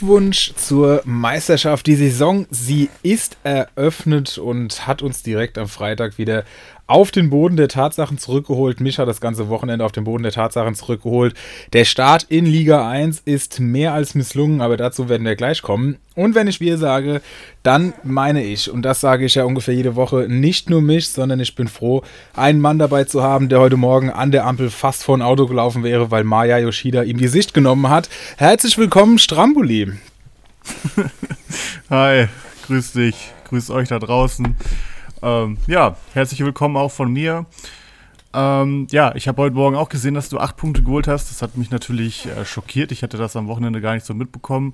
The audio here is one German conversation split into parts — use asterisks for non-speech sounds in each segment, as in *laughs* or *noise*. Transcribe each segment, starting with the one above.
Glückwunsch zur Meisterschaft. Die Saison, sie ist eröffnet und hat uns direkt am Freitag wieder auf den Boden der Tatsachen zurückgeholt. Mich hat das ganze Wochenende auf den Boden der Tatsachen zurückgeholt. Der Start in Liga 1 ist mehr als misslungen, aber dazu werden wir gleich kommen. Und wenn ich wir sage, dann meine ich, und das sage ich ja ungefähr jede Woche, nicht nur mich, sondern ich bin froh, einen Mann dabei zu haben, der heute Morgen an der Ampel fast vor ein Auto gelaufen wäre, weil Maya Yoshida ihm die Sicht genommen hat. Herzlich willkommen, Stramboli. *laughs* Hi, grüß dich, grüß euch da draußen. Ähm, ja, herzlich willkommen auch von mir. Ähm, ja, ich habe heute Morgen auch gesehen, dass du acht Punkte geholt hast. Das hat mich natürlich äh, schockiert. Ich hatte das am Wochenende gar nicht so mitbekommen.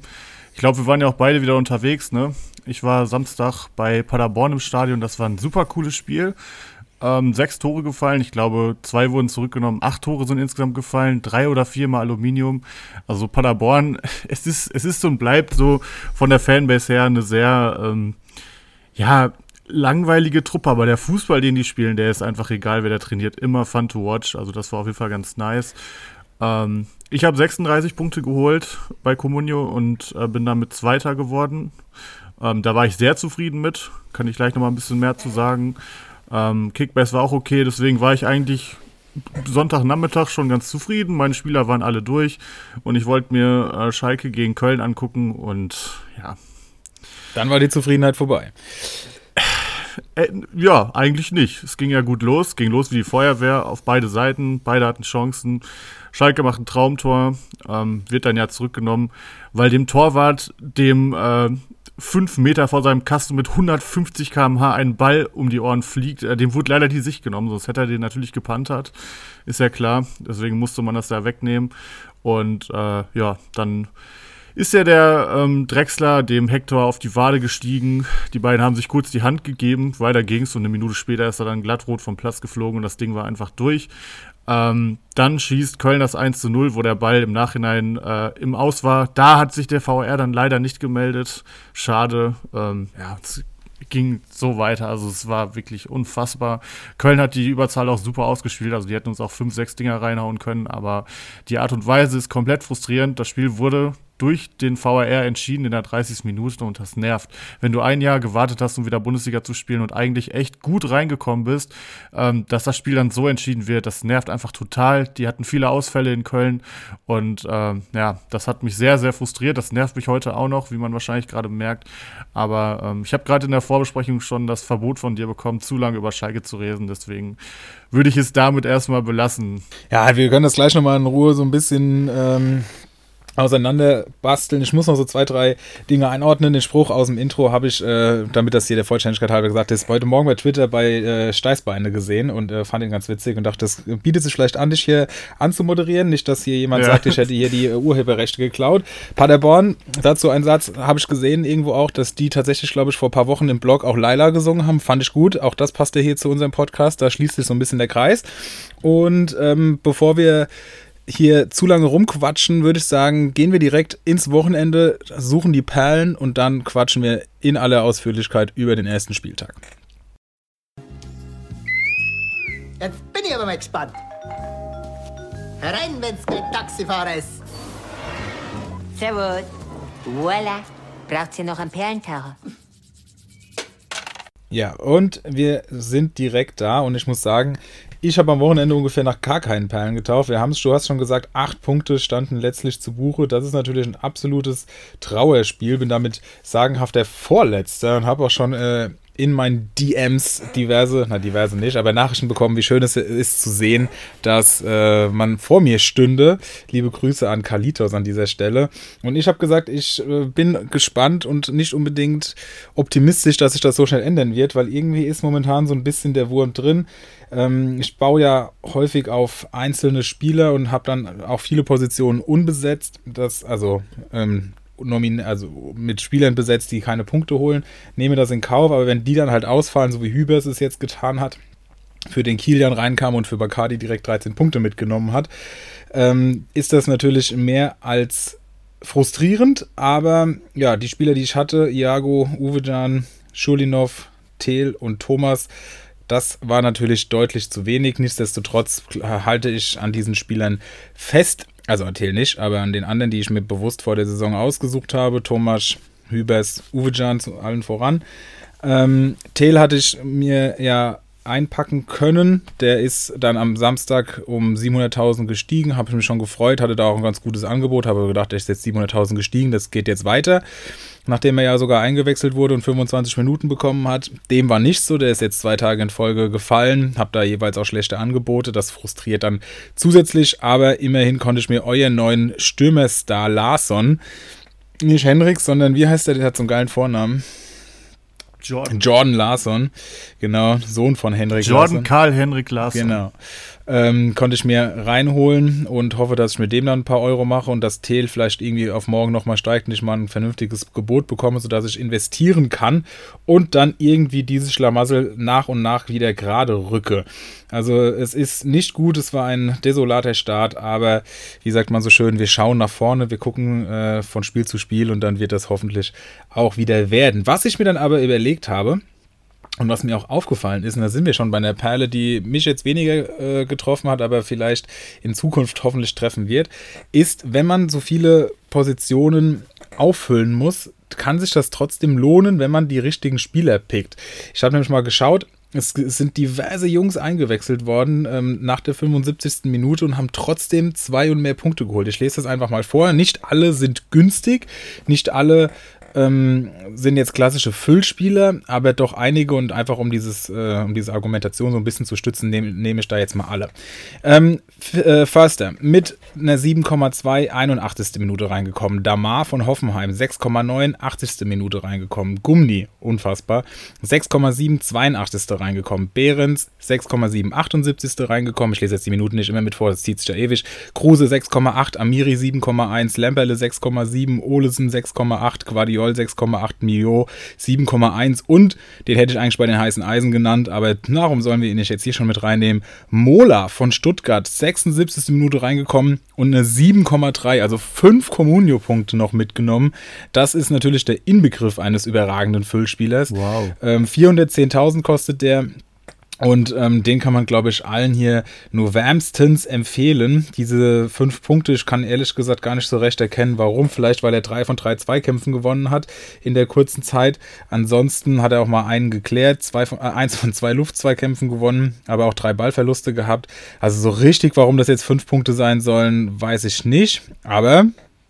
Ich glaube, wir waren ja auch beide wieder unterwegs. Ne? Ich war Samstag bei Paderborn im Stadion. Das war ein super cooles Spiel. Ähm, sechs Tore gefallen. Ich glaube, zwei wurden zurückgenommen. Acht Tore sind insgesamt gefallen. Drei oder viermal Aluminium. Also Paderborn, *laughs* es ist, es ist und bleibt so von der Fanbase her eine sehr, ähm, ja, langweilige Truppe, aber der Fußball, den die spielen, der ist einfach egal, wer der trainiert. Immer fun to watch. Also das war auf jeden Fall ganz nice. Ähm, ich habe 36 Punkte geholt bei Comunio und äh, bin damit Zweiter geworden. Ähm, da war ich sehr zufrieden mit. Kann ich gleich noch mal ein bisschen mehr zu sagen. Ähm, Kickbase war auch okay, deswegen war ich eigentlich Sonntagnachmittag schon ganz zufrieden. Meine Spieler waren alle durch und ich wollte mir äh, Schalke gegen Köln angucken und ja. Dann war die Zufriedenheit vorbei. Äh, ja, eigentlich nicht. Es ging ja gut los. Es ging los wie die Feuerwehr auf beide Seiten. Beide hatten Chancen. Schalke macht ein Traumtor, ähm, wird dann ja zurückgenommen, weil dem Torwart, dem äh, fünf Meter vor seinem Kasten mit 150 km/h ein Ball um die Ohren fliegt, äh, dem wurde leider die Sicht genommen, sonst hätte er den natürlich gepantert. Ist ja klar. Deswegen musste man das da wegnehmen. Und äh, ja, dann ist ja der ähm, Drechsler dem Hector auf die Wade gestiegen. Die beiden haben sich kurz die Hand gegeben. Weiter ging es und eine Minute später ist er dann glattrot vom Platz geflogen und das Ding war einfach durch. Ähm, dann schießt Köln das 1 zu 0, wo der Ball im Nachhinein äh, im Aus war. Da hat sich der VR dann leider nicht gemeldet. Schade. Ähm, ja, es ging so weiter. Also es war wirklich unfassbar. Köln hat die Überzahl auch super ausgespielt. Also die hätten uns auch 5, 6 Dinger reinhauen können. Aber die Art und Weise ist komplett frustrierend. Das Spiel wurde durch den VAR entschieden in der 30. Minute und das nervt. Wenn du ein Jahr gewartet hast, um wieder Bundesliga zu spielen und eigentlich echt gut reingekommen bist, ähm, dass das Spiel dann so entschieden wird, das nervt einfach total. Die hatten viele Ausfälle in Köln und ähm, ja, das hat mich sehr, sehr frustriert. Das nervt mich heute auch noch, wie man wahrscheinlich gerade merkt. Aber ähm, ich habe gerade in der Vorbesprechung schon das Verbot von dir bekommen, zu lange über Schalke zu reden. Deswegen würde ich es damit erstmal belassen. Ja, wir können das gleich nochmal in Ruhe so ein bisschen ähm, auseinander basteln. Ich muss noch so zwei, drei Dinge einordnen. Den Spruch aus dem Intro habe ich, äh, damit das hier der Vollständigkeit halber gesagt ist, heute Morgen bei Twitter bei äh, Steißbeine gesehen und äh, fand ihn ganz witzig und dachte, das bietet sich vielleicht an, dich hier anzumoderieren. Nicht, dass hier jemand ja. sagt, ich hätte hier die uh, Urheberrechte geklaut. Paderborn, dazu ein Satz, habe ich gesehen irgendwo auch, dass die tatsächlich, glaube ich, vor ein paar Wochen im Blog auch Laila gesungen haben. Fand ich gut. Auch das passte hier zu unserem Podcast. Da schließt sich so ein bisschen der Kreis. Und ähm, bevor wir hier zu lange rumquatschen, würde ich sagen, gehen wir direkt ins Wochenende, suchen die Perlen und dann quatschen wir in aller Ausführlichkeit über den ersten Spieltag. Jetzt bin ich aber mal gespannt. Herein, wenn's kein Taxifahrer ist. Servus. Voila. Braucht ihr noch einen Perlentaucher? Ja, und wir sind direkt da und ich muss sagen, ich habe am Wochenende ungefähr nach gar keinen Perlen getaucht. Wir haben du hast schon gesagt, acht Punkte standen letztlich zu Buche. Das ist natürlich ein absolutes Trauerspiel. Bin damit sagenhaft der Vorletzte und habe auch schon äh, in meinen DMs diverse, na diverse nicht, aber Nachrichten bekommen, wie schön es ist zu sehen, dass äh, man vor mir stünde. Liebe Grüße an Kalitos an dieser Stelle. Und ich habe gesagt, ich äh, bin gespannt und nicht unbedingt optimistisch, dass sich das so schnell ändern wird, weil irgendwie ist momentan so ein bisschen der Wurm drin. Ähm, ich baue ja häufig auf einzelne Spieler und habe dann auch viele Positionen unbesetzt. Das, also ähm, nomin also mit Spielern besetzt, die keine Punkte holen, nehme das in Kauf, aber wenn die dann halt ausfallen, so wie Hübers es jetzt getan hat, für den Kilian reinkam und für Bacardi direkt 13 Punkte mitgenommen hat, ähm, ist das natürlich mehr als frustrierend, aber ja, die Spieler, die ich hatte, Iago, Uwejan, Schulinov, Tel und Thomas, das war natürlich deutlich zu wenig. Nichtsdestotrotz halte ich an diesen Spielern fest. Also an Thiel nicht, aber an den anderen, die ich mir bewusst vor der Saison ausgesucht habe. Thomas, Hübers, Uwejan zu allen voran. Ähm, Thiel hatte ich mir ja einpacken können. Der ist dann am Samstag um 700.000 gestiegen, habe ich mich schon gefreut, hatte da auch ein ganz gutes Angebot, habe gedacht, der ist jetzt 700.000 gestiegen, das geht jetzt weiter. Nachdem er ja sogar eingewechselt wurde und 25 Minuten bekommen hat. Dem war nicht so, der ist jetzt zwei Tage in Folge gefallen, habe da jeweils auch schlechte Angebote, das frustriert dann zusätzlich, aber immerhin konnte ich mir euren neuen Stürmerstar Larsson, nicht Henriks, sondern wie heißt der, der hat so einen geilen Vornamen. Jordan. Jordan Larsson, genau, Sohn von Henrik Jordan Larsson. Karl Henrik Larsson. Genau. Ähm, konnte ich mir reinholen und hoffe, dass ich mit dem dann ein paar Euro mache und das Tel vielleicht irgendwie auf morgen nochmal steigt und ich mal ein vernünftiges Gebot bekomme, sodass ich investieren kann und dann irgendwie dieses Schlamassel nach und nach wieder gerade rücke. Also es ist nicht gut, es war ein desolater Start, aber wie sagt man so schön, wir schauen nach vorne, wir gucken äh, von Spiel zu Spiel und dann wird das hoffentlich auch wieder werden. Was ich mir dann aber überlegt habe, und was mir auch aufgefallen ist, und da sind wir schon bei einer Perle, die mich jetzt weniger äh, getroffen hat, aber vielleicht in Zukunft hoffentlich treffen wird, ist, wenn man so viele Positionen auffüllen muss, kann sich das trotzdem lohnen, wenn man die richtigen Spieler pickt. Ich habe nämlich mal geschaut, es, sind diverse Jungs eingewechselt worden ähm, nach der 75. Minute und haben trotzdem zwei und mehr Punkte geholt. Ich lese das einfach mal vor. Nicht alle sind günstig, nicht alle ähm, sind jetzt klassische Füllspieler, aber doch einige und einfach um dieses, äh, um diese Argumentation so ein bisschen zu stützen, nehme nehm ich da jetzt mal alle. Ähm, äh, Förster mit einer 7,2, 81. Minute reingekommen. Damar von Hoffenheim 6,9, 80. Minute reingekommen. Gumni, unfassbar, 6,7, 82. reingekommen. Behrens 6,7, 78. reingekommen. Ich lese jetzt die Minuten nicht immer mit vor, das zieht sich ja ewig. Kruse 6,8, Amiri 7,1, Lemperle 6,7, Olesen 6,8, Quadiol Roll 6,8 Mio, 7,1 und den hätte ich eigentlich bei den heißen Eisen genannt, aber warum sollen wir ihn nicht jetzt hier schon mit reinnehmen? Mola von Stuttgart, 76. Minute reingekommen und eine 7,3, also 5 Comunio-Punkte noch mitgenommen. Das ist natürlich der Inbegriff eines überragenden Füllspielers. Wow. Ähm, 410.000 kostet der. Und ähm, den kann man, glaube ich, allen hier nur wärmstens empfehlen. Diese fünf Punkte, ich kann ehrlich gesagt gar nicht so recht erkennen, warum. Vielleicht, weil er drei von drei Zweikämpfen gewonnen hat in der kurzen Zeit. Ansonsten hat er auch mal einen geklärt, zwei von, äh, eins von zwei Luftzweikämpfen gewonnen, aber auch drei Ballverluste gehabt. Also so richtig, warum das jetzt fünf Punkte sein sollen, weiß ich nicht. Aber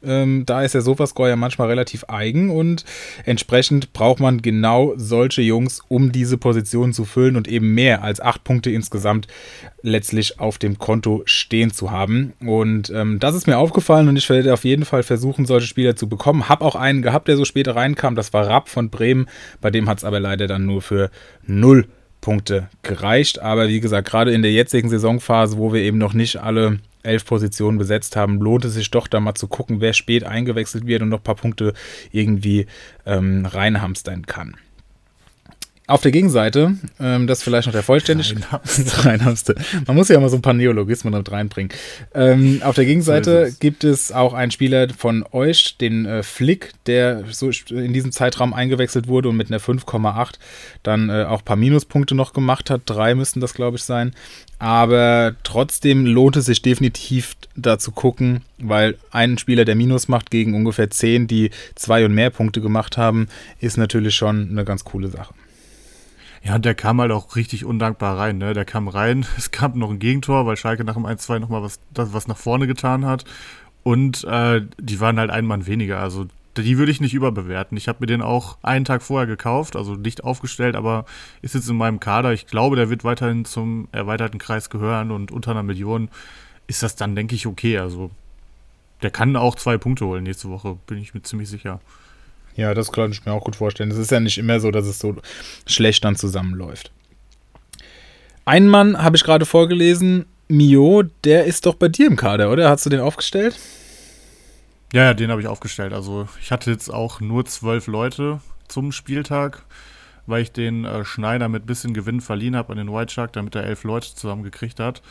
ähm, da ist der Sofascore ja manchmal relativ eigen und entsprechend braucht man genau solche Jungs, um diese Position zu füllen und eben mehr als acht Punkte insgesamt letztlich auf dem Konto stehen zu haben. Und ähm, das ist mir aufgefallen und ich werde auf jeden Fall versuchen, solche Spieler zu bekommen. Hab auch einen gehabt, der so später reinkam. Das war Rapp von Bremen. Bei dem hat es aber leider dann nur für null Punkte gereicht. Aber wie gesagt, gerade in der jetzigen Saisonphase, wo wir eben noch nicht alle elf Positionen besetzt haben, lohnt es sich doch da mal zu gucken, wer spät eingewechselt wird und noch ein paar Punkte irgendwie ähm, reinhamstern kann. Auf der Gegenseite, ähm, das vielleicht noch der Vollständigkeit. Reinhamste. *laughs* Man muss ja immer so ein paar Neologismen damit reinbringen. Ähm, auf der Gegenseite so gibt es auch einen Spieler von euch, den äh, Flick, der so in diesem Zeitraum eingewechselt wurde und mit einer 5,8 dann äh, auch ein paar Minuspunkte noch gemacht hat. Drei müssten das, glaube ich, sein. Aber trotzdem lohnt es sich definitiv da zu gucken, weil ein Spieler, der Minus macht gegen ungefähr zehn, die zwei und mehr Punkte gemacht haben, ist natürlich schon eine ganz coole Sache. Ja, der kam halt auch richtig undankbar rein. Ne? Der kam rein, *laughs* es gab noch ein Gegentor, weil Schalke nach dem 1-2 nochmal was, was nach vorne getan hat. Und äh, die waren halt ein Mann weniger. Also die würde ich nicht überbewerten. Ich habe mir den auch einen Tag vorher gekauft, also nicht aufgestellt, aber ist jetzt in meinem Kader. Ich glaube, der wird weiterhin zum erweiterten Kreis gehören und unter einer Million ist das dann, denke ich, okay. Also der kann auch zwei Punkte holen nächste Woche, bin ich mir ziemlich sicher. Ja, das kann ich mir auch gut vorstellen. Es ist ja nicht immer so, dass es so schlecht dann zusammenläuft. Einen Mann habe ich gerade vorgelesen, Mio, der ist doch bei dir im Kader, oder? Hast du den aufgestellt? Ja, ja, den habe ich aufgestellt. Also ich hatte jetzt auch nur zwölf Leute zum Spieltag, weil ich den äh, Schneider mit bisschen Gewinn verliehen habe an den White Shark, damit er elf Leute zusammengekriegt hat.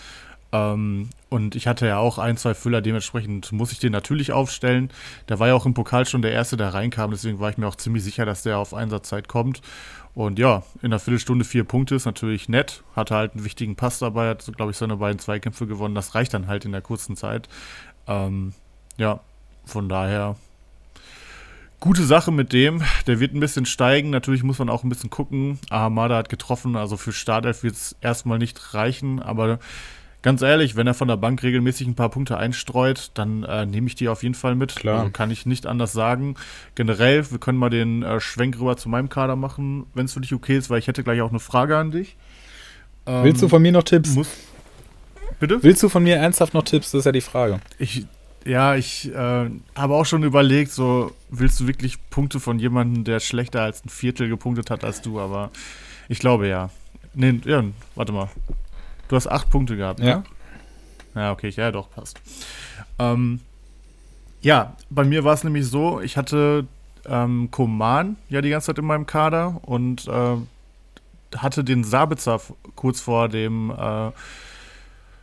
Ähm, und ich hatte ja auch ein, zwei Füller, dementsprechend muss ich den natürlich aufstellen. Der war ja auch im Pokal schon der Erste, der reinkam, deswegen war ich mir auch ziemlich sicher, dass der auf Einsatzzeit kommt. Und ja, in einer Viertelstunde vier Punkte ist natürlich nett. Hatte halt einen wichtigen Pass dabei, hat, glaube ich, seine beiden Zweikämpfe gewonnen. Das reicht dann halt in der kurzen Zeit. Ähm, ja, von daher gute Sache mit dem. Der wird ein bisschen steigen. Natürlich muss man auch ein bisschen gucken. Ahamada hat getroffen, also für Startelf wird es erstmal nicht reichen. Aber ganz ehrlich, wenn er von der Bank regelmäßig ein paar Punkte einstreut, dann äh, nehme ich die auf jeden Fall mit. Klar. Also kann ich nicht anders sagen. Generell, wir können mal den äh, Schwenk rüber zu meinem Kader machen, wenn es für dich okay ist, weil ich hätte gleich auch eine Frage an dich. Willst du Ähm, von mir noch Tipps? muss, Bitte? Willst du von mir ernsthaft noch Tipps? Das ist ja die Frage. Ich, ja, ich äh, habe auch schon überlegt, so willst du wirklich Punkte von jemandem, der schlechter als ein Viertel gepunktet hat als du, aber ich glaube ja. Nee, ja, warte mal. Du hast acht Punkte gehabt, Ja. ne? Ja, okay, ja, doch, passt. Ähm, ja, bei mir war es nämlich so, ich hatte ähm, Koman ja die ganze Zeit in meinem Kader und äh, hatte den Sabitzer kurz vor dem äh,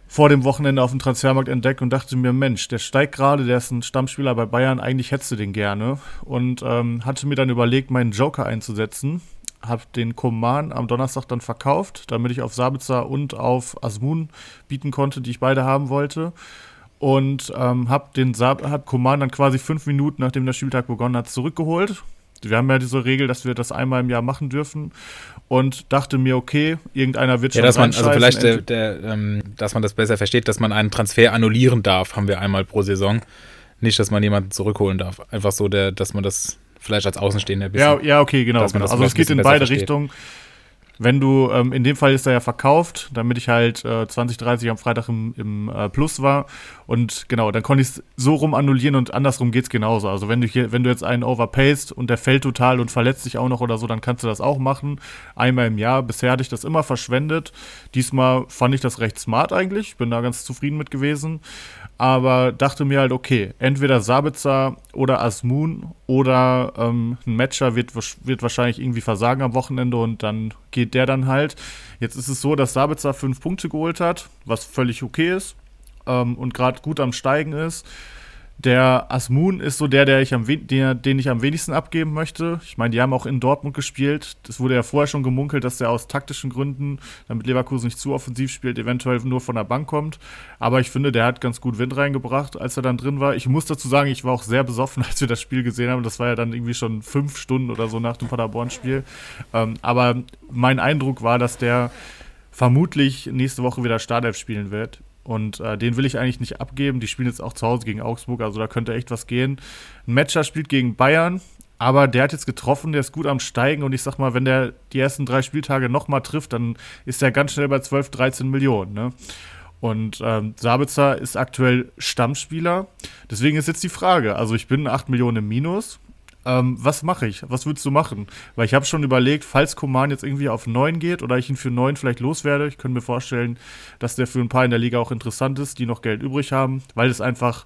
vor dem Wochenende auf dem Transfermarkt entdeckt und dachte mir, Mensch, der steigt gerade, der ist ein Stammspieler bei Bayern, eigentlich hättest du den gerne. Und ähm, hatte mir dann überlegt, meinen Joker einzusetzen. Hab den Koman am Donnerstag dann verkauft, damit ich auf Sabitzer und auf Asmun bieten konnte, die ich beide haben wollte. Und ähm, hab den Sab hab Koman dann quasi fünf Minuten, nachdem der Spieltag begonnen hat, zurückgeholt. Wir haben ja diese Regel, dass wir das einmal im Jahr machen dürfen. Und dachte mir, okay, irgendeiner wird Ja, schon dass man, also vielleicht, der, der, ähm, dass man das besser versteht, dass man einen Transfer annullieren darf, haben wir einmal pro Saison. Nicht, dass man jemanden zurückholen darf. Einfach so, der, dass man das vielleicht als Außenstehender ein Ja, bisschen. ja, okay, genau. genau. Also es geht in beide versteht. Richtungen. Wenn du, ähm, in dem Fall ist er ja verkauft, damit ich halt äh, 20, 30 am Freitag im, im äh, Plus war. Und genau, dann konnte ich es so rum annullieren und andersrum geht's genauso. Also wenn du hier, wenn du jetzt einen overpayst und der fällt total und verletzt sich auch noch oder so, dann kannst du das auch machen. Einmal im Jahr. Bisher hatte ich das immer verschwendet. Diesmal fand ich das recht smart eigentlich. Bin da ganz zufrieden mit gewesen. Aber dachte mir halt, okay, entweder Sabitzer oder Asmun oder ähm, ein Matcher wird, wird wahrscheinlich irgendwie versagen am Wochenende und dann geht der dann halt. Jetzt ist es so, dass Sabitzer fünf Punkte geholt hat, was völlig okay ist ähm, und gerade gut am Steigen ist. Der Asmun ist so der, der ich am der, den ich am wenigsten abgeben möchte. Ich meine, die haben auch in Dortmund gespielt. Das wurde ja vorher schon gemunkelt, dass der aus taktischen Gründen, damit Leverkusen nicht zu offensiv spielt, eventuell nur von der Bank kommt. Aber ich finde, der hat ganz gut Wind reingebracht, als er dann drin war. Ich muss dazu sagen, ich war auch sehr besoffen, *laughs* als wir das Spiel gesehen haben. Das war ja dann irgendwie schon fünf Stunden oder so nach dem Paderborn-Spiel. Ähm, aber mein Eindruck war, dass der vermutlich nächste Woche wieder Startelf spielen wird. Und äh, den will ich eigentlich nicht abgeben. Die spielen jetzt auch zu Hause gegen Augsburg, also da könnte echt was gehen. Ein Matcher spielt gegen Bayern, aber der hat jetzt getroffen, der ist gut am Steigen. Und ich sag mal, wenn der die ersten drei Spieltage nochmal trifft, dann ist der ganz schnell bei 12, 13 Millionen. Ne? Und ähm, Sabitzer ist aktuell Stammspieler. Deswegen ist jetzt die Frage: Also, ich bin 8 Millionen im Minus. Ähm, was mache ich? Was würdest du machen? Weil ich habe schon überlegt, falls Koman jetzt irgendwie auf 9 geht oder ich ihn für 9 vielleicht loswerde, ich könnte mir vorstellen, dass der für ein paar in der Liga auch interessant ist, die noch Geld übrig haben, weil es einfach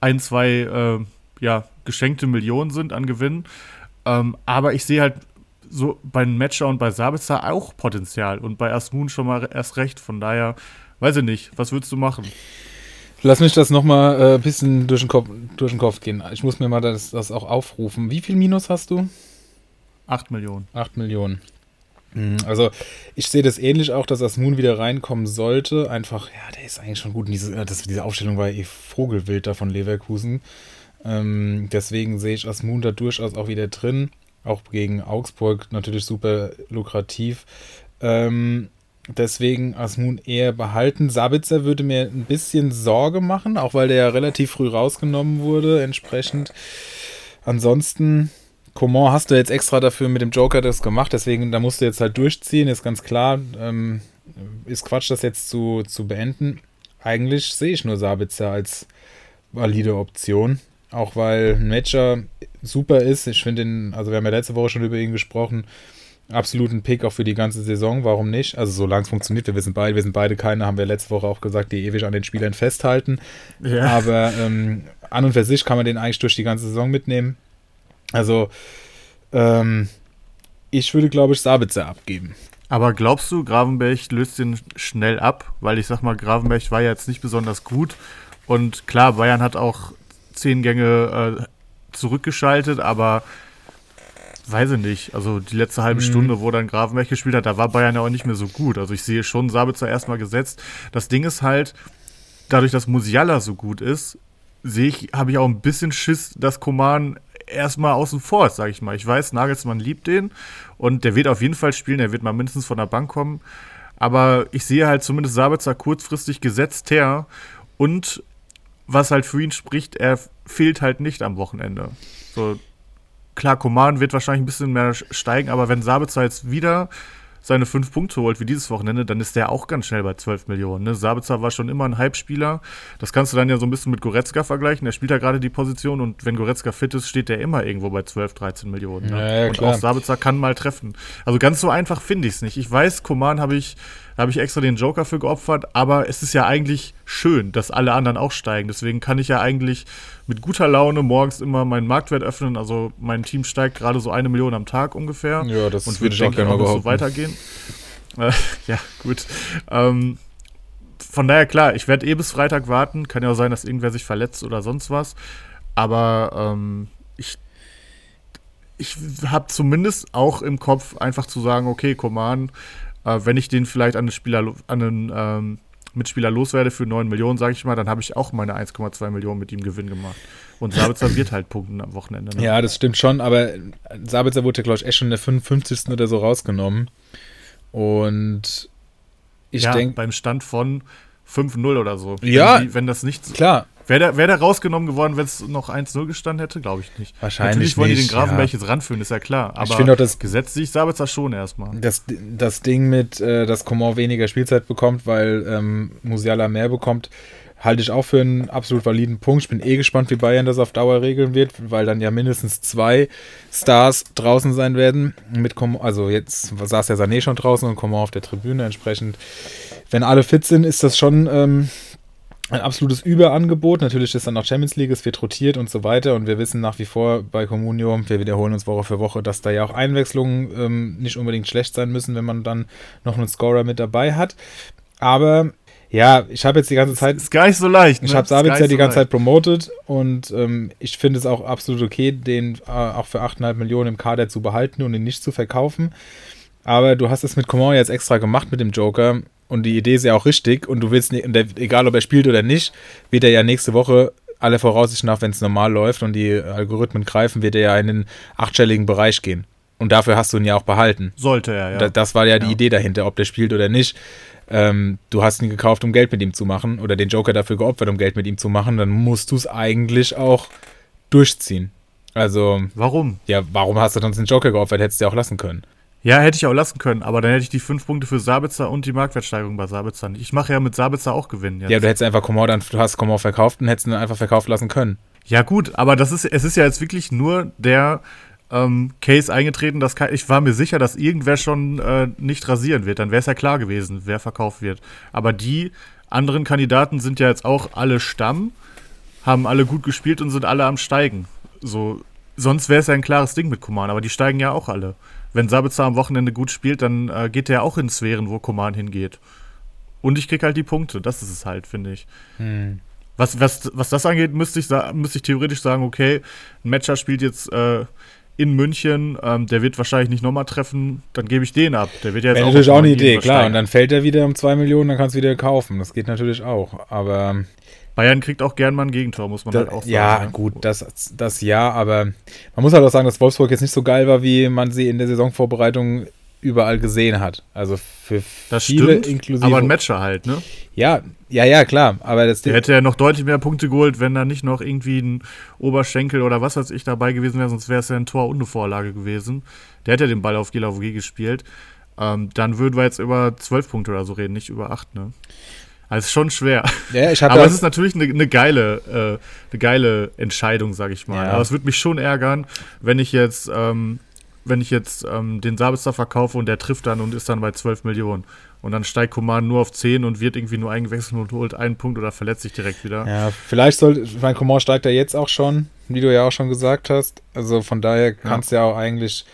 ein, zwei äh, ja, geschenkte Millionen sind an Gewinn. Ähm, aber ich sehe halt so bei Matcher und bei Sabitzer auch Potenzial und bei Asmun schon mal erst recht. Von daher, weiß ich nicht, was würdest du machen? Lass mich das nochmal ein äh, bisschen durch den, Kopf, durch den Kopf gehen. Ich muss mir mal das, das auch aufrufen. Wie viel Minus hast du? 8 Millionen. 8 Millionen. Hm, Also, ich sehe das ähnlich auch, dass Asmun wieder reinkommen sollte. Einfach, ja, der ist eigentlich schon gut. Diese, äh, das, diese Aufstellung war eh Vogelwild da von Leverkusen. Ähm, deswegen sehe ich Asmun da durchaus auch wieder drin. Auch gegen Augsburg natürlich super lukrativ. Ähm, deswegen Asmun eher behalten. Sabitzer würde mir ein bisschen Sorge machen, auch weil der ja relativ früh rausgenommen wurde. Entsprechend. Ansonsten, Coman hast du jetzt extra dafür mit dem Joker das gemacht, deswegen da musst du jetzt halt durchziehen, ist ganz klar. Ähm, ist Quatsch, das jetzt zu, zu beenden. Eigentlich sehe ich nur Sabitzer als valide Option. Auch weil ein Matcher super ist. Ich finde ihn, also wir haben ja letzte Woche schon über ihn gesprochen, absoluten Pick auch für die ganze Saison. Warum nicht? Also solange es funktioniert, wir wissen beide, wir sind beide keine, haben wir letzte Woche auch gesagt, die ewig an den Spielern festhalten. Ja. Aber ähm, an und für sich kann man den eigentlich durch die ganze Saison mitnehmen. Also, ähm, ich würde, glaube ich, Sabitzer abgeben. Aber glaubst du, Gravenberg löst den schnell ab? Weil ich sag mal, Gravenberg war ja jetzt nicht besonders gut. Und klar, Bayern hat auch zehn Gänge äh, zurückgeschaltet, aber weiß ich nicht. Also die letzte halbe Mhm. Stunde, wo dann Gravenberg gespielt hat, da war Bayern ja auch nicht mehr so gut. Also ich sehe schon Sabitzer erstmal gesetzt. Das Ding ist halt, dadurch, dass Musiala so gut ist, sehe ich, habe ich auch ein bisschen Schiss, dass Koman erstmal außen vor ist, sage ich mal. Ich weiß, Nagelsmann liebt den und der wird auf jeden Fall spielen, der wird mal mindestens von der Bank kommen. Aber ich sehe halt zumindest Sabitzer kurzfristig gesetzt her und was halt für ihn spricht, er fehlt halt nicht am Wochenende. So, klar, Koman wird wahrscheinlich ein bisschen mehr steigen, aber wenn Sabitzer jetzt wieder seine fünf Punkte holt wie dieses Wochenende, dann ist der auch ganz schnell bei 12 Millionen. Ne? Sabitzer war schon immer ein Hype-Spieler. Das kannst du dann ja so ein bisschen mit Goretzka vergleichen. Der spielt ja gerade die Position und wenn Goretzka fit ist, steht der immer irgendwo bei 12, 13 Millionen. Ne? Ja, ja, und auch Sabitzer kann mal treffen. Also ganz so einfach finde ich es nicht. Ich weiß, Koman habe ich da habe ich extra den Joker für geopfert, aber es ist ja eigentlich schön, dass alle anderen auch steigen. Deswegen kann ich ja eigentlich mit guter Laune morgens immer meinen Marktwert öffnen. Also mein Team steigt gerade so eine Million am Tag ungefähr. Ja, das und würde ich auch gerne mal behaupten. so weitergehen. Äh, *laughs* ja, gut. Ähm, von daher klar, ich werde eh bis Freitag warten. Kann ja auch sein, dass irgendwer sich verletzt oder sonst was. Aber ähm, ich ich habe zumindest auch im Kopf einfach zu sagen, okay, Command äh, wenn ich den vielleicht an einen, Spieler, an einen ähm, Mitspieler loswerde für 9 Millionen, sage ich mal, dann habe ich auch meine 1,2 Millionen mit ihm Gewinn gemacht. Und Sabitzer wird halt punkten am Wochenende. Ne? Ja, das stimmt schon, aber Sabitzer wurde, glaube ich, echt schon in der 55. oder so rausgenommen. Und ich ja, denke. Beim Stand von 5-0 oder so. Ja. Wenn, die, wenn das nicht. Klar. Wäre der, wär der rausgenommen geworden, wenn es noch 1-0 gestanden hätte? Glaube ich nicht. Wahrscheinlich Natürlich wollen nicht, die den Grafenberg ja. jetzt ranführen, ist ja klar. Aber ich finde auch das gesetzlich Sabitzer schon erstmal. Das, das Ding mit, äh, dass Coman weniger Spielzeit bekommt, weil ähm, Musiala mehr bekommt, halte ich auch für einen absolut validen Punkt. Ich bin eh gespannt, wie Bayern das auf Dauer regeln wird, weil dann ja mindestens zwei Stars draußen sein werden. Mit Com also jetzt saß der Sané schon draußen und Coman auf der Tribüne. Entsprechend, wenn alle fit sind, ist das schon ähm, ein absolutes Überangebot. Natürlich ist dann noch Champions League, es wird rotiert und so weiter. Und wir wissen nach wie vor bei Comunio, wir wiederholen uns Woche für Woche, dass da ja auch Einwechslungen ähm, nicht unbedingt schlecht sein müssen, wenn man dann noch einen Scorer mit dabei hat. Aber ja, ich habe jetzt die ganze Zeit. Ist gar nicht so leicht. Ne? Ich habe Sabitzer ja die ganze leicht. Zeit promotet und ähm, ich finde es auch absolut okay, den äh, auch für 8,5 Millionen im Kader zu behalten und ihn nicht zu verkaufen. Aber du hast es mit Coman jetzt extra gemacht mit dem Joker und die Idee ist ja auch richtig und du willst nicht, egal ob er spielt oder nicht, wird er ja nächste Woche alle Voraussichten nach, wenn es normal läuft und die Algorithmen greifen, wird er ja in den achtstelligen Bereich gehen. Und dafür hast du ihn ja auch behalten. Sollte er, ja. Das, das war ja die ja. Idee dahinter, ob der spielt oder nicht. Ähm, du hast ihn gekauft, um Geld mit ihm zu machen oder den Joker dafür geopfert, um Geld mit ihm zu machen, dann musst du es eigentlich auch durchziehen. Also. Warum? Ja, warum hast du dann den Joker geopfert? Hättest du ja auch lassen können. Ja, hätte ich auch lassen können, aber dann hätte ich die fünf Punkte für Sabitzer und die Marktwertsteigerung bei Sabitzer nicht. Ich mache ja mit Sabitzer auch Gewinnen jetzt. Ja, du hättest einfach Komor, dann du hast Komor verkauft und hättest ihn einfach verkauft lassen können. Ja, gut, aber das ist, es ist ja jetzt wirklich nur der ähm, Case eingetreten, dass ich war mir sicher, dass irgendwer schon äh, nicht rasieren wird. Dann wäre es ja klar gewesen, wer verkauft wird. Aber die anderen Kandidaten sind ja jetzt auch alle Stamm, haben alle gut gespielt und sind alle am Steigen. So, sonst wäre es ja ein klares Ding mit Kuman, aber die steigen ja auch alle wenn Sabitzer am Wochenende gut spielt, dann äh, geht er auch in Sphären, wo Koman hingeht. Und ich krieg halt die Punkte. Das ist es halt, finde ich. Hm. Was, was, was das angeht, müsste ich, müsste ich theoretisch sagen, okay, ein Matcher spielt jetzt äh, in München, ähm, der wird wahrscheinlich nicht nochmal treffen, dann gebe ich den ab. Der wird ja jetzt Wäre natürlich auch eine Idee, klar. Und dann fällt er wieder um 2 Millionen, dann kannst du wieder kaufen. Das geht natürlich auch. Aber Bayern kriegt auch gern mal ein Gegentor, muss man da, halt auch sagen. Ja, gut, das, das ja, aber man muss halt auch sagen, dass Wolfsburg jetzt nicht so geil war, wie man sie in der Saisonvorbereitung überall gesehen hat. Also für das viele stimmt, inklusive. Aber ein Matcher halt, ne? Ja, ja, ja, klar. Aber das Der hätte ja noch deutlich mehr Punkte geholt, wenn da nicht noch irgendwie ein Oberschenkel oder was weiß ich dabei gewesen wäre, sonst wäre es ja ein Tor und eine Vorlage gewesen. Der hätte ja den Ball auf Gilavogé gespielt. Ähm, dann würden wir jetzt über zwölf Punkte oder so reden, nicht über acht, ne? Also schon schwer. Ja, Aber es ist natürlich eine, eine geile, äh, eine geile Entscheidung, sag ich mal. Ja. Aber es würde mich schon ärgern, wenn ich jetzt, ähm, wenn ich jetzt ähm, den Sabitzer verkaufe und der trifft dann und ist dann bei 12 Millionen. Und dann steigt Coman nur auf 10 und wird irgendwie nur eingewechselt und holt einen Punkt oder verletzt sich direkt wieder. Ja, vielleicht soll, ich meine, Coman steigt ja jetzt auch schon, wie du ja auch schon gesagt hast. Also von daher kannst du ja. ja auch eigentlich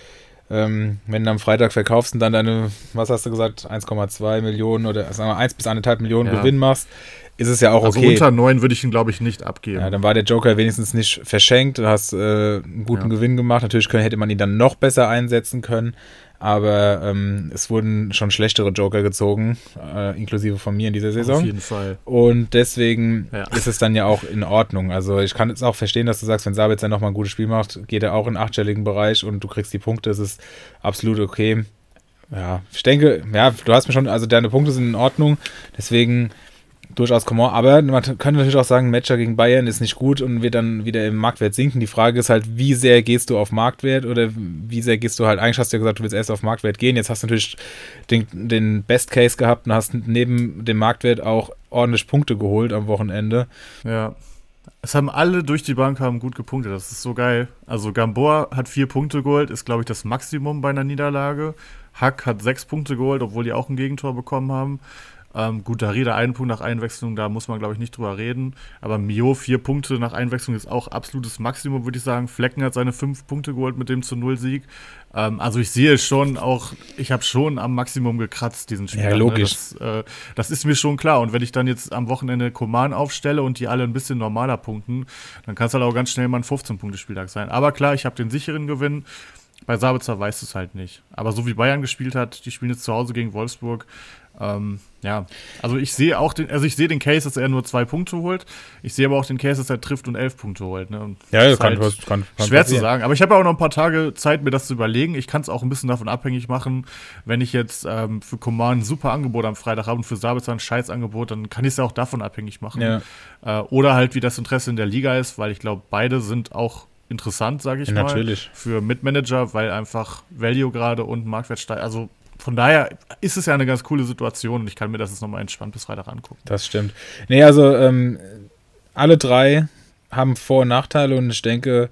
ähm, wenn du am Freitag verkaufst und dann deine, was hast du gesagt, 1,2 Millionen oder sagen wir 1 bis 1,5 Millionen ja. Gewinn machst, ist es ja auch Also okay. unter 9 würde ich ihn, glaube ich, nicht abgeben. Ja, dann war der Joker wenigstens nicht verschenkt. Du hast äh, einen guten Ja. Gewinn gemacht. Natürlich können, hätte man ihn dann noch besser einsetzen können. Aber ähm, es wurden schon schlechtere Joker gezogen, äh, inklusive von mir in dieser Saison. Auf jeden Fall. Und deswegen Ja. ist es dann ja auch in Ordnung. Also ich kann es auch verstehen, dass du sagst, wenn Sabitzer nochmal ein gutes Spiel macht, geht er auch in den achtstelligen Bereich und du kriegst die Punkte, das ist absolut okay. Ja, ich denke, ja, du hast mir schon, also deine Punkte sind in Ordnung, deswegen durchaus Komor. Aber man könnte natürlich auch sagen, Matcher gegen Bayern ist nicht gut und wird dann wieder im Marktwert sinken. Die Frage ist halt, wie sehr gehst du auf Marktwert oder wie sehr gehst du halt, eigentlich hast du ja gesagt, du willst erst auf Marktwert gehen. Jetzt hast du natürlich den, den Best Case gehabt und hast neben dem Marktwert auch ordentlich Punkte geholt am Wochenende. Ja. Es haben alle durch die Bank haben gut gepunktet. Das ist so geil. Also Gamboa hat vier Punkte geholt, ist, glaube ich, das Maximum bei einer Niederlage. Hack hat sechs Punkte geholt, obwohl die auch ein Gegentor bekommen haben. Ähm, gut, Darida einen Punkt nach Einwechslung, da muss man, glaube ich, nicht drüber reden. Aber Mio vier Punkte nach Einwechslung ist auch absolutes Maximum, würde ich sagen. Flecken hat seine fünf Punkte geholt mit dem zu Null Sieg. Ähm, also ich sehe schon auch, ich habe schon am Maximum gekratzt diesen Spiel. Ja, logisch. Das, äh, das ist mir schon klar. Und wenn ich dann jetzt am Wochenende Command aufstelle und die alle ein bisschen normaler punkten, dann kann es halt auch ganz schnell mal ein 15-Punkte-Spieltag sein. Aber klar, ich habe den sicheren Gewinn. Bei Sabitzer weiß es halt nicht. Aber so wie Bayern gespielt hat, die spielen jetzt zu Hause gegen Wolfsburg. Ähm, ja, also ich sehe auch den, also ich sehe den Case, dass er nur zwei Punkte holt. Ich sehe aber auch den Case, dass er trifft und elf Punkte holt. Ne? Ja, das kann, halt kann, kann schwer passieren. zu sagen. Aber ich habe ja auch noch ein paar Tage Zeit, mir das zu überlegen. Ich kann es auch ein bisschen davon abhängig machen, wenn ich jetzt ähm, für Command ein super Angebot am Freitag habe und für Sabitzer ein Scheißangebot, dann kann ich es ja auch davon abhängig machen. Ja. Äh, oder halt, wie das Interesse in der Liga ist, weil ich glaube, beide sind auch interessant, sage ich Ja, mal. natürlich. Für Mitmanager, weil einfach Value gerade und Marktwert steigt. Also von daher ist es ja eine ganz coole Situation und ich kann mir das jetzt nochmal entspannt bis Freitag angucken. Das stimmt. Nee, also ähm, alle drei haben Vor- und Nachteile und ich denke,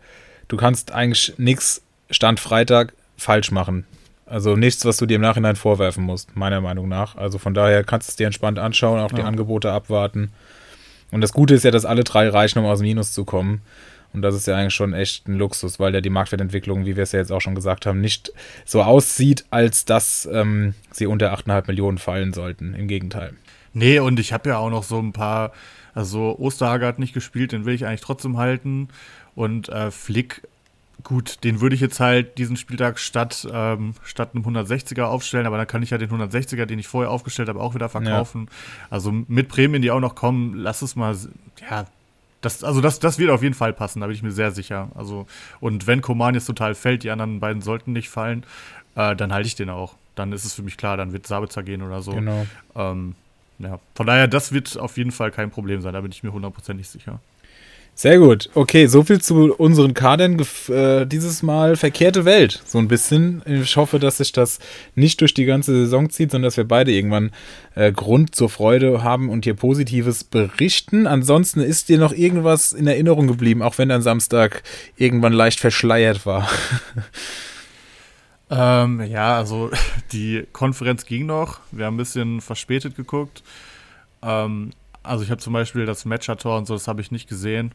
du kannst eigentlich nichts Stand Freitag falsch machen. Also nichts, was du dir im Nachhinein vorwerfen musst, meiner Meinung nach. Also von daher kannst du es dir entspannt anschauen, auch die Ja. Angebote abwarten. Und das Gute ist ja, dass alle drei reichen, um aus dem Minus zu kommen. Und das ist ja eigentlich schon echt ein Luxus, weil ja die Marktwertentwicklung, wie wir es ja jetzt auch schon gesagt haben, nicht so aussieht, als dass ähm, sie unter 8,5 Millionen fallen sollten. Im Gegenteil. Nee, und ich habe ja auch noch so ein paar, also Osterhager hat nicht gespielt, den will ich eigentlich trotzdem halten. Und äh, Flick, gut, den würde ich jetzt halt diesen Spieltag statt, ähm, statt einem 160er aufstellen, aber dann kann ich ja den 160er, den ich vorher aufgestellt habe, auch wieder verkaufen. Also mit Prämien, die auch noch kommen, lass es mal, ja, das, also das, das wird auf jeden Fall passen, da bin ich mir sehr sicher. Also, und wenn Koman jetzt total fällt, die anderen beiden sollten nicht fallen, äh, dann halte ich den auch. Dann ist es für mich klar, dann wird Sabitzer gehen oder so. Genau. Ähm, ja, von daher, das wird auf jeden Fall kein Problem sein, da bin ich mir hundertprozentig sicher. Sehr gut. Okay, soviel zu unseren Kadern. Äh, dieses Mal verkehrte Welt, so ein bisschen. Ich hoffe, dass sich das nicht durch die ganze Saison zieht, sondern dass wir beide irgendwann äh, Grund zur Freude haben und hier Positives berichten. Ansonsten ist dir noch irgendwas in Erinnerung geblieben, auch wenn dein Samstag irgendwann leicht verschleiert war. *laughs* Ähm, ja, also *laughs* die Konferenz ging noch. Wir haben ein bisschen verspätet geguckt. Ähm, also ich habe zum Beispiel das Matcher-Tor und so, das habe ich nicht gesehen.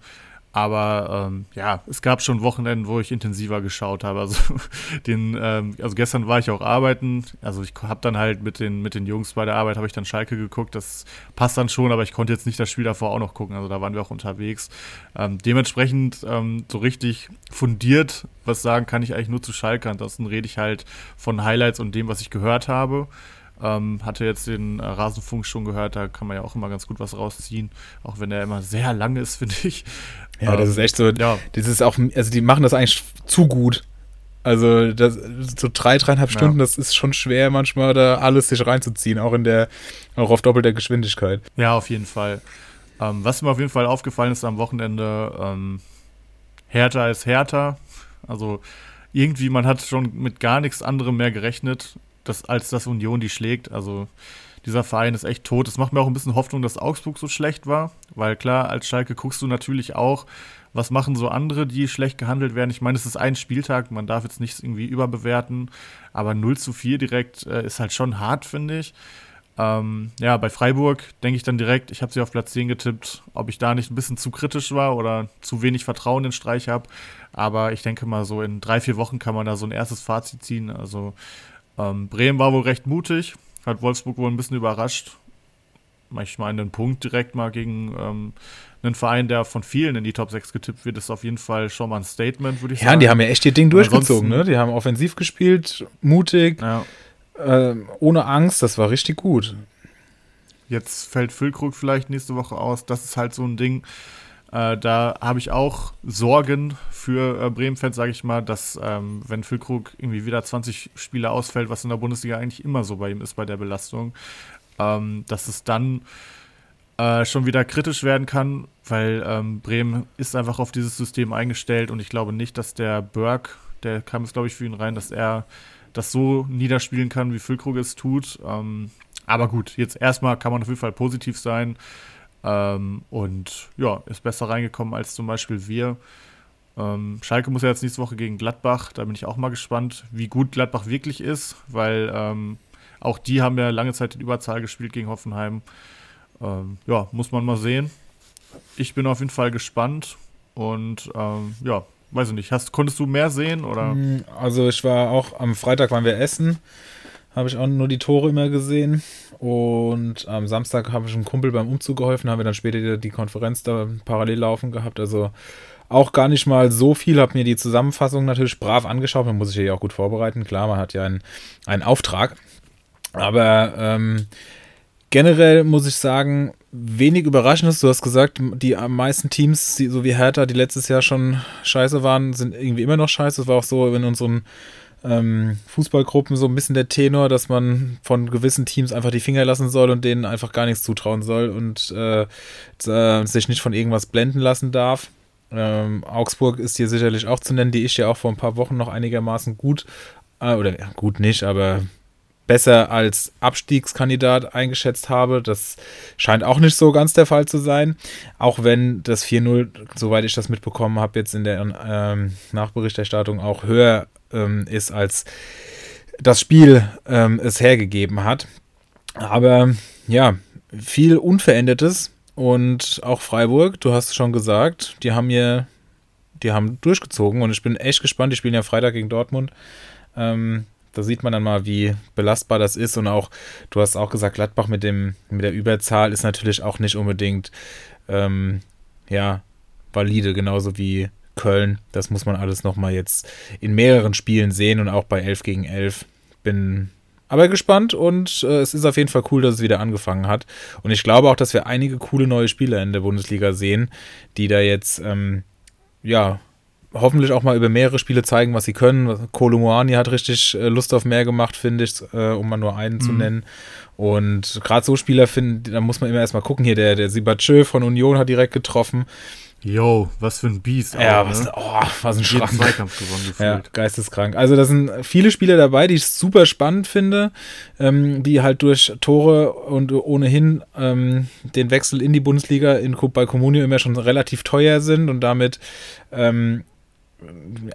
Aber ähm, ja, es gab schon Wochenenden, wo ich intensiver geschaut habe. Also, *laughs* den, ähm, also gestern war ich auch arbeiten. Also ich habe dann halt mit den, mit den Jungs bei der Arbeit habe ich dann Schalke geguckt. Das passt dann schon, aber ich konnte jetzt nicht das Spiel davor auch noch gucken. Also da waren wir auch unterwegs. Ähm, dementsprechend ähm, so richtig fundiert was sagen kann ich eigentlich nur zu Schalke. Ansonsten rede ich halt von Highlights und dem, was ich gehört habe. Ähm, hatte jetzt den äh, Rasenfunk schon gehört, da kann man ja auch immer ganz gut was rausziehen, auch wenn der immer sehr lang ist, *laughs* finde ich. Ja, das Ähm, ist echt so. ja. Das ist auch, also die machen das eigentlich zu gut. Also das, so drei, dreieinhalb Ja. Stunden, das ist schon schwer manchmal da alles sich reinzuziehen, auch in der, auch auf doppelter Geschwindigkeit. Ja, auf jeden Fall. Ähm, was mir auf jeden Fall aufgefallen ist am Wochenende, ähm, Hertha ist Hertha. Also irgendwie, man hat schon mit gar nichts anderem mehr gerechnet, dass, als dass Union die schlägt. Also dieser Verein ist echt tot. Es macht mir auch ein bisschen Hoffnung, dass Augsburg so schlecht war, weil klar, als Schalke guckst du natürlich auch, was machen so andere, die schlecht gehandelt werden. Ich meine, es ist ein Spieltag, man darf jetzt nichts irgendwie überbewerten, aber 0 zu 4 direkt äh, ist halt schon hart, finde ich. Ähm, ja, bei Freiburg denke ich dann direkt, ich habe sie auf Platz 10 getippt, ob ich da nicht ein bisschen zu kritisch war oder zu wenig Vertrauen in Streich habe. Aber ich denke mal, so in drei, vier Wochen kann man da so ein erstes Fazit ziehen. Also ähm, Bremen war wohl recht mutig, hat Wolfsburg wohl ein bisschen überrascht. ich meine, einen Punkt direkt mal gegen ähm, einen Verein, der von vielen in die Top 6 getippt wird, ist auf jeden Fall schon mal ein Statement, würde ich ja, sagen. Ja, die haben ja echt ihr Ding durchgezogen, ne? Die haben offensiv gespielt, mutig, ja. äh, ohne Angst, das war richtig gut. Jetzt fällt Füllkrug vielleicht nächste Woche aus. Das ist halt so ein Ding. Äh, da habe ich auch Sorgen für äh, Bremen-Fans, sage ich mal, dass ähm, wenn Füllkrug irgendwie wieder 20 Spiele ausfällt, was in der Bundesliga eigentlich immer so bei ihm ist bei der Belastung, ähm, dass es dann äh, schon wieder kritisch werden kann, weil ähm, Bremen ist einfach auf dieses System eingestellt und ich glaube nicht, dass der Burke, der kam es glaube ich für ihn rein, dass er das so niederspielen kann, wie Füllkrug es tut. Ähm, aber gut, jetzt erstmal kann man auf jeden Fall positiv sein ähm, und ja, ist besser reingekommen als zum Beispiel wir. Ähm, Schalke muss ja jetzt nächste Woche gegen Gladbach. Da bin ich auch mal gespannt, wie gut Gladbach wirklich ist, weil ähm, auch die haben ja lange Zeit in Überzahl gespielt gegen Hoffenheim. Ähm, ja, muss man mal sehen. Ich bin auf jeden Fall gespannt und ähm, ja, weiß ich nicht. Hast, konntest du mehr sehen oder? Hm, also ich war auch am Freitag waren wir essen, habe ich auch nur die Tore immer gesehen und am Samstag habe ich einem Kumpel beim Umzug geholfen, haben wir dann später die Konferenz da parallel laufen gehabt. Also auch gar nicht mal so viel, habe mir die Zusammenfassung natürlich brav angeschaut. Man muss sich ja auch gut vorbereiten, klar, man hat ja einen, einen Auftrag. Aber ähm, generell muss ich sagen, wenig Überraschendes. Du hast gesagt, die meisten Teams, die, so wie Hertha, die letztes Jahr schon scheiße waren, sind irgendwie immer noch scheiße. Das war auch so in unseren ähm, Fußballgruppen so ein bisschen der Tenor, dass man von gewissen Teams einfach die Finger lassen soll und denen einfach gar nichts zutrauen soll und äh, sich nicht von irgendwas blenden lassen darf. Ähm, Augsburg ist hier sicherlich auch zu nennen, die ich ja auch vor ein paar Wochen noch einigermaßen gut, äh, oder ja, gut nicht, aber besser als Abstiegskandidat eingeschätzt habe. Das scheint auch nicht so ganz der Fall zu sein. Auch wenn das 4-0, soweit ich das mitbekommen habe, jetzt in der ähm, Nachberichterstattung auch höher ähm, ist, als das Spiel ähm, es hergegeben hat. Aber ja, viel Unverändertes und auch Freiburg, du hast es schon gesagt, die haben hier, die haben durchgezogen und ich bin echt gespannt. Die spielen ja Freitag gegen Dortmund. Ähm, da sieht man dann mal, wie belastbar das ist. Und auch, du hast auch gesagt, Gladbach mit, dem, mit der Überzahl ist natürlich auch nicht unbedingt ähm, ja, valide, genauso wie Köln. Das muss man alles nochmal jetzt in mehreren Spielen sehen und auch bei 11 gegen 11. Bin aber gespannt und äh, es ist auf jeden Fall cool, dass es wieder angefangen hat. Und ich glaube auch, dass wir einige coole neue Spieler in der Bundesliga sehen, die da jetzt, ähm, ja, hoffentlich auch mal über mehrere Spiele zeigen, was sie können. Kolomoani hat richtig äh, Lust auf mehr gemacht, finde ich, äh, um mal nur einen mhm. zu nennen. Und gerade so Spieler finden, da muss man immer erstmal gucken. Hier, der, der Sibachö von Union hat direkt getroffen. Yo, was für ein Biest. Ja, auch, was, ne? oh, was ein Schrank. Zweikampf gewonnen gefühlt. Ja, geisteskrank. Also da sind viele Spieler dabei, die ich super spannend finde, ähm, die halt durch Tore und ohnehin ähm, den Wechsel in die Bundesliga in, bei Comunio immer schon relativ teuer sind und damit ähm,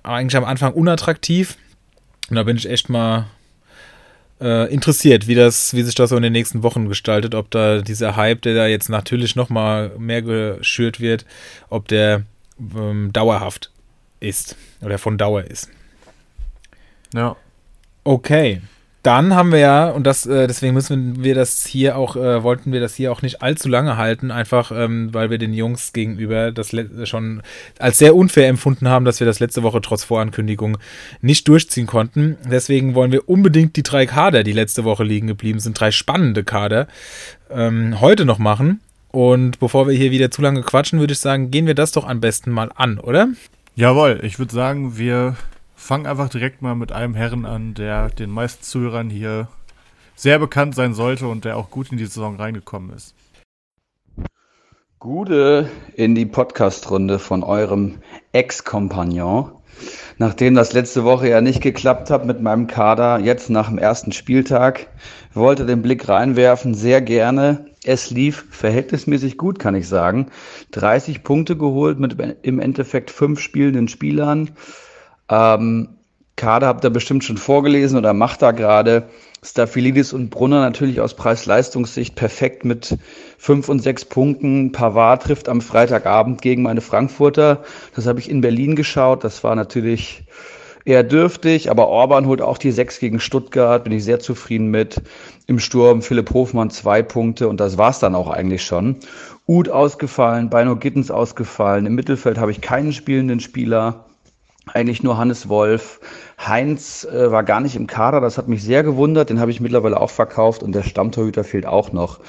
eigentlich am Anfang unattraktiv. Und da bin ich echt mal äh, interessiert, wie, das, wie sich das so in den nächsten Wochen gestaltet. Ob da dieser Hype, der da jetzt natürlich noch mal mehr geschürt wird, ob der ähm, dauerhaft ist oder von Dauer ist. Ja. Okay dann haben wir ja, und das, äh, deswegen müssen wir das hier auch, äh, wollten wir das hier auch nicht allzu lange halten, einfach ähm, weil wir den Jungs gegenüber das schon als sehr unfair empfunden haben, dass wir das letzte Woche trotz Vorankündigung nicht durchziehen konnten. Deswegen wollen wir unbedingt die drei Kader, die letzte Woche liegen geblieben sind, drei spannende Kader, ähm, heute noch machen. Und bevor wir hier wieder zu lange quatschen, würde ich sagen, gehen wir das doch am besten mal an, oder? Jawohl, ich würde sagen, wir fang einfach direkt mal mit einem Herren an, der den meisten Zuhörern hier sehr bekannt sein sollte und der auch gut in die Saison reingekommen ist. Gute in die Podcast-Runde von eurem Ex-Kompagnon. Nachdem das letzte Woche ja nicht geklappt hat mit meinem Kader, jetzt nach dem ersten Spieltag, wollte den Blick reinwerfen, sehr gerne. Es lief verhältnismäßig gut, kann ich sagen. 30 Punkte geholt mit im Endeffekt fünf spielenden Spielern. Ähm, Kader habt ihr bestimmt schon vorgelesen oder macht da gerade. Staphylidis und Brunner natürlich aus Preis-Leistungssicht perfekt mit fünf und sechs Punkten. Pavard trifft am Freitagabend gegen meine Frankfurter. Das habe ich in Berlin geschaut. Das war natürlich eher dürftig, aber Orban holt auch die sechs gegen Stuttgart, bin ich sehr zufrieden mit. Im Sturm Philipp Hofmann zwei Punkte und das war's dann auch eigentlich schon. Uth ausgefallen, Beino Gittens ausgefallen. Im Mittelfeld habe ich keinen spielenden Spieler, eigentlich nur Hannes Wolf. Heinz äh, war gar nicht im Kader, das hat mich sehr gewundert, den habe ich mittlerweile auch verkauft und der Stammtorhüter fehlt auch noch.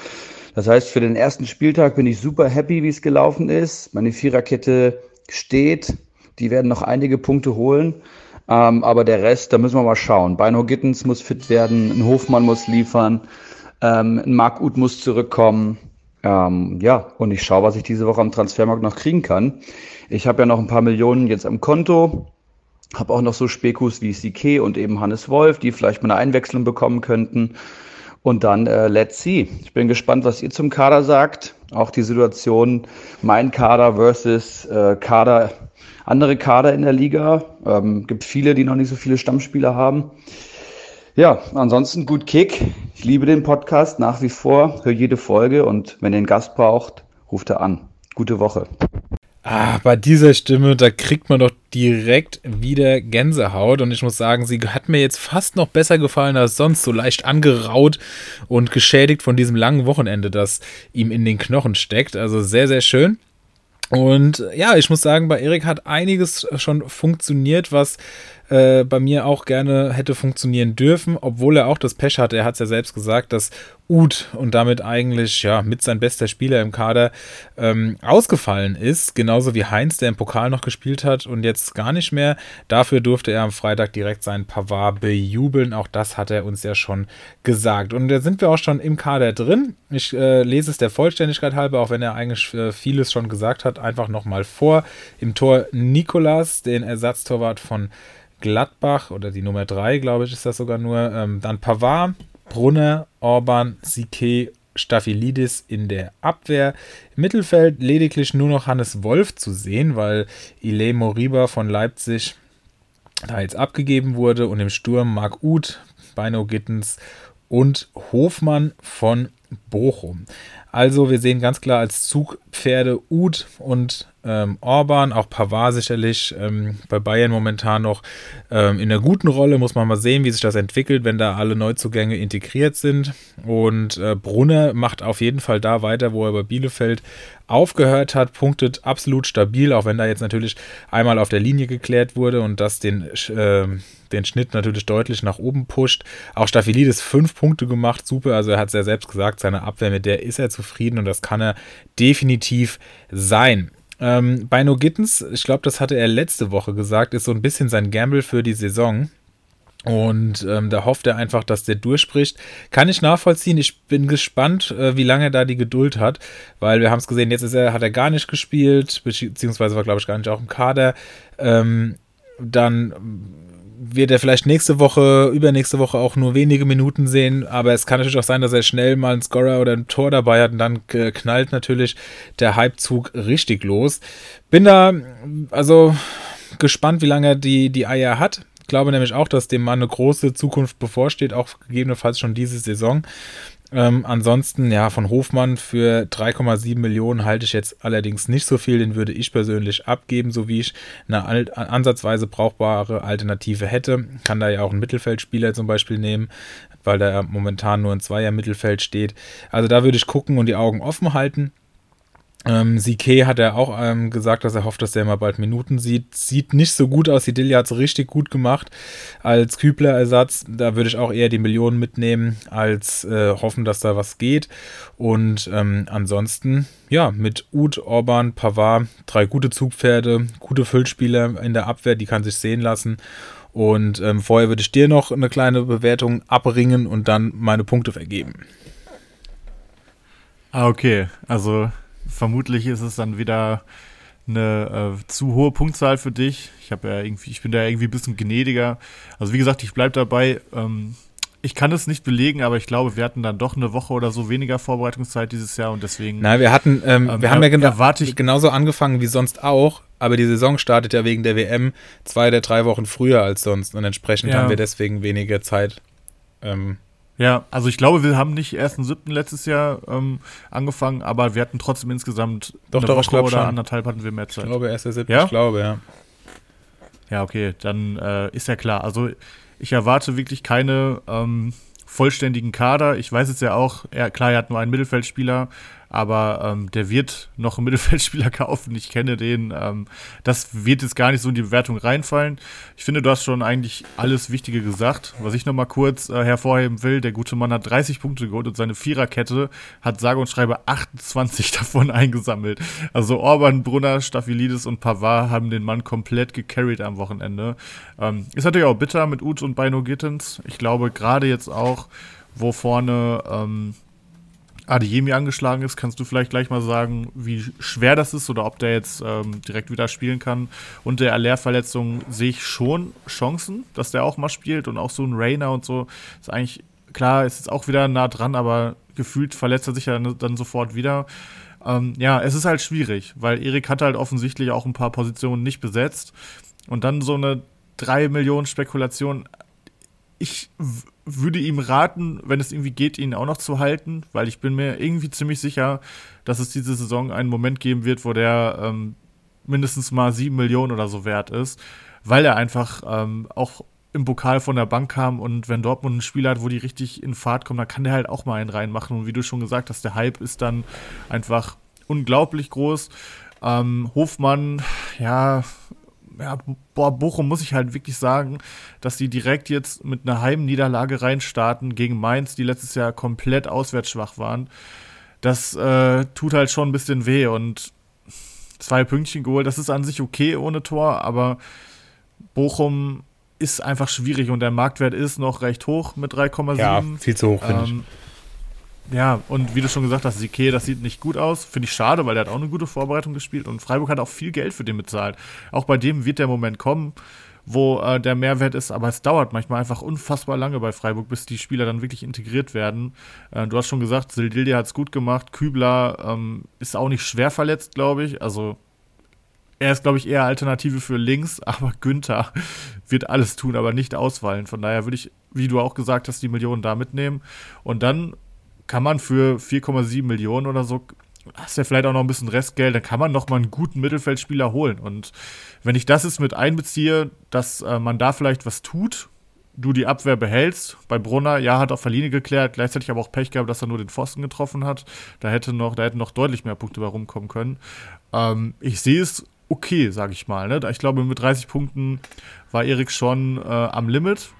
Das heißt, für den ersten Spieltag bin ich super happy, wie es gelaufen ist. Meine Viererkette steht. Die werden noch einige Punkte holen. Ähm, aber der Rest, da müssen wir mal schauen. Beino Gittens muss fit werden, ein Hofmann muss liefern, ähm, ein Marc Uth muss zurückkommen. Ähm, ja, und ich schaue, was ich diese Woche am Transfermarkt noch kriegen kann. Ich habe ja noch ein paar Millionen jetzt am Konto. Habe auch noch so Spekus wie CK und eben Hannes Wolf, die vielleicht mal eine Einwechslung bekommen könnten. Und dann äh, let's see. Ich bin gespannt, was ihr zum Kader sagt. Auch die Situation, mein Kader versus äh, Kader, andere Kader in der Liga. Ähm, gibt viele, die noch nicht so viele Stammspieler haben. Ja, ansonsten gut Kick. Ich liebe den Podcast nach wie vor, höre jede Folge und wenn ihr einen Gast braucht, ruft er an. Gute Woche. Ah, bei dieser Stimme, da kriegt man doch direkt wieder Gänsehaut. Und ich muss sagen, sie hat mir jetzt fast noch besser gefallen als sonst. So leicht angeraut und geschädigt von diesem langen Wochenende, das ihm in den Knochen steckt. Also sehr, sehr schön. Und ja, ich muss sagen, bei Erik hat einiges schon funktioniert, was äh, bei mir auch gerne hätte funktionieren dürfen, obwohl er auch das Pech hatte. Er hat es ja selbst gesagt, dass Uth und damit eigentlich ja mit sein bester Spieler im Kader ähm, ausgefallen ist, genauso wie Heinz, der im Pokal noch gespielt hat und jetzt gar nicht mehr. Dafür durfte er am Freitag direkt seinen Pavard bejubeln. Auch das hat er uns ja schon gesagt. Und da sind wir auch schon im Kader drin. Ich äh, lese es der Vollständigkeit halber, auch wenn er eigentlich äh, vieles schon gesagt hat, einfach nochmal vor. Im Tor Nikolas, den Ersatztorwart von Gladbach oder die Nummer 3, glaube ich, ist das sogar nur. Ähm, dann Pavard, Brunner, Orban, Sique, Staphylidis in der Abwehr. Im Mittelfeld lediglich nur noch Hannes Wolf zu sehen, weil Ile Moriba von Leipzig da jetzt abgegeben wurde und im Sturm Marc Uth, Beino Gittens und Hofmann von Bochum. Also wir sehen ganz klar als Zugpferde Uth und ähm, Orban, auch Pavard sicherlich ähm, bei Bayern momentan noch ähm, in einer guten Rolle. Muss man mal sehen, wie sich das entwickelt, wenn da alle Neuzugänge integriert sind. Und äh, Brunner macht auf jeden Fall da weiter, wo er bei Bielefeld aufgehört hat, punktet absolut stabil, auch wenn da jetzt natürlich einmal auf der Linie geklärt wurde und das den, äh, den Schnitt natürlich deutlich nach oben pusht. Auch Staphylidis fünf Punkte gemacht, super. Also er hat es ja selbst gesagt, seine Abwehr, mit der ist er zufrieden und das kann er definitiv sein. Ähm, bei No Gittens, ich glaube, das hatte er letzte Woche gesagt, ist so ein bisschen sein Gamble für die Saison. Und ähm, da hofft er einfach, dass der durchspricht. Kann ich nachvollziehen. Ich bin gespannt, äh, wie lange er da die Geduld hat, weil wir haben es gesehen, jetzt ist er, hat er gar nicht gespielt, beziehungsweise war, glaube ich, gar nicht auch im Kader. Ähm, dann wird er vielleicht nächste Woche, übernächste Woche auch nur wenige Minuten sehen, aber es kann natürlich auch sein, dass er schnell mal einen Scorer oder ein Tor dabei hat und dann knallt natürlich der Hypezug richtig los. Bin da also gespannt, wie lange er die, die Eier hat. Ich glaube nämlich auch, dass dem Mann eine große Zukunft bevorsteht, auch gegebenenfalls schon diese Saison. Ähm, ansonsten, ja, von Hofmann für 3,7 Millionen halte ich jetzt allerdings nicht so viel. Den würde ich persönlich abgeben, so wie ich eine ansatzweise brauchbare Alternative hätte. Kann da ja auch einen Mittelfeldspieler zum Beispiel nehmen, weil da momentan nur ein Zweier-Mittelfeld steht. Also da würde ich gucken und die Augen offen halten. Ähm, Sique hat er auch ähm, gesagt, dass er hofft, dass er mal bald Minuten sieht. Sieht nicht so gut aus. Sidilia hat es richtig gut gemacht als Kübler-Ersatz. Da würde ich auch eher die Millionen mitnehmen, als äh, hoffen, dass da was geht. Und ähm, ansonsten, ja, mit Uth, Orban, Pavard, drei gute Zugpferde, gute Füllspieler in der Abwehr, die kann sich sehen lassen. Und ähm, vorher würde ich dir noch eine kleine Bewertung abringen und dann meine Punkte vergeben. Ah, okay. Also vermutlich ist es dann wieder eine äh, zu hohe Punktzahl für dich. Ich habe ja irgendwie, ich bin da irgendwie ein bisschen gnädiger. Also wie gesagt, ich bleibe dabei. Ähm, ich kann es nicht belegen, aber ich glaube, wir hatten dann doch eine Woche oder so weniger Vorbereitungszeit dieses Jahr und deswegen. Nein, wir hatten, ähm, ähm, wir haben ja genau, genauso angefangen wie sonst auch, aber die Saison startet ja wegen der WM zwei oder drei Wochen früher als sonst und entsprechend ja. haben wir deswegen weniger Zeit. Ähm, ja, also ich glaube, wir haben nicht erst am 7. letztes Jahr ähm, angefangen, aber wir hatten trotzdem insgesamt doch, eine doch, Woche oder schon. anderthalb hatten wir mehr Zeit. Ich glaube, erst der 7. Ja? Ich glaube, ja. Ja, okay, dann äh, ist ja klar. Also ich erwarte wirklich keine ähm, vollständigen Kader. Ich weiß jetzt ja auch, er, klar, er hat nur einen Mittelfeldspieler, aber ähm, der wird noch einen *laughs* Mittelfeldspieler kaufen. Ich kenne den. Ähm, das wird jetzt gar nicht so in die Bewertung reinfallen. Ich finde, du hast schon eigentlich alles Wichtige gesagt. Was ich noch mal kurz äh, hervorheben will, der gute Mann hat 30 Punkte geholt und seine Viererkette hat sage und schreibe 28 *laughs* davon eingesammelt. Also Orban, Brunner, Staphylidis und Pavard haben den Mann komplett gecarried am Wochenende. Ähm, ist natürlich auch bitter mit Uth und Beino Gittens. Ich glaube, gerade jetzt auch, wo vorne ähm, Adeyemi angeschlagen ist, kannst du vielleicht gleich mal sagen, wie schwer das ist oder ob der jetzt ähm, direkt wieder spielen kann. Und der Lehrverletzung sehe ich schon Chancen, dass der auch mal spielt und auch so ein Rainer und so. Ist eigentlich, klar, ist jetzt auch wieder nah dran, aber gefühlt verletzt er sich ja dann sofort wieder. Ähm, ja, es ist halt schwierig, weil Erik hat halt offensichtlich auch ein paar Positionen nicht besetzt. Und dann so eine 3 Millionen Spekulation. Ich würde ihm raten, wenn es irgendwie geht, ihn auch noch zu halten, weil ich bin mir irgendwie ziemlich sicher, dass es diese Saison einen Moment geben wird, wo der ähm, mindestens mal sieben Millionen oder so wert ist, weil er einfach ähm, auch im Pokal von der Bank kam und wenn Dortmund ein Spiel hat, wo die richtig in Fahrt kommen, dann kann der halt auch mal einen reinmachen. Und wie du schon gesagt hast, der Hype ist dann einfach unglaublich groß. Ähm, Hofmann, ja, ja, boah, Bochum muss ich halt wirklich sagen, dass die direkt jetzt mit einer Heimniederlage reinstarten gegen Mainz, die letztes Jahr komplett auswärts schwach waren. Das äh, tut halt schon ein bisschen weh und zwei Pünktchen geholt, das ist an sich okay ohne Tor, aber Bochum ist einfach schwierig und der Marktwert ist noch recht hoch mit 3,7. Ja, viel zu hoch, finde ähm, ich. Ja, und wie du schon gesagt hast, Sique, das sieht nicht gut aus. Finde ich schade, weil der hat auch eine gute Vorbereitung gespielt und Freiburg hat auch viel Geld für den bezahlt. Auch bei dem wird der Moment kommen, wo äh, der Mehrwert ist, aber es dauert manchmal einfach unfassbar lange bei Freiburg, bis die Spieler dann wirklich integriert werden. Äh, du hast schon gesagt, Sildildi hat es gut gemacht, Kübler ähm, ist auch nicht schwer verletzt, glaube ich. Also er ist, glaube ich, eher Alternative für links, *laughs* aber Günther wird alles tun, aber nicht ausfallen. Von daher würde ich, wie du auch gesagt hast, die Millionen da mitnehmen. Und dann kann man für 4,7 Millionen oder so, hast ja vielleicht auch noch ein bisschen Restgeld, dann kann man noch mal einen guten Mittelfeldspieler holen. Und wenn ich das jetzt mit einbeziehe, dass äh, man da vielleicht was tut, du die Abwehr behältst. Bei Brunner, ja, hat auf der Linie geklärt, gleichzeitig aber auch Pech gehabt, dass er nur den Pfosten getroffen hat. Da hätte noch, da hätten noch deutlich mehr Punkte bei rumkommen können. Ähm, ich sehe es okay, sage ich mal. Ne? Ich glaube, mit 30 Punkten war Erik schon äh, am Limit.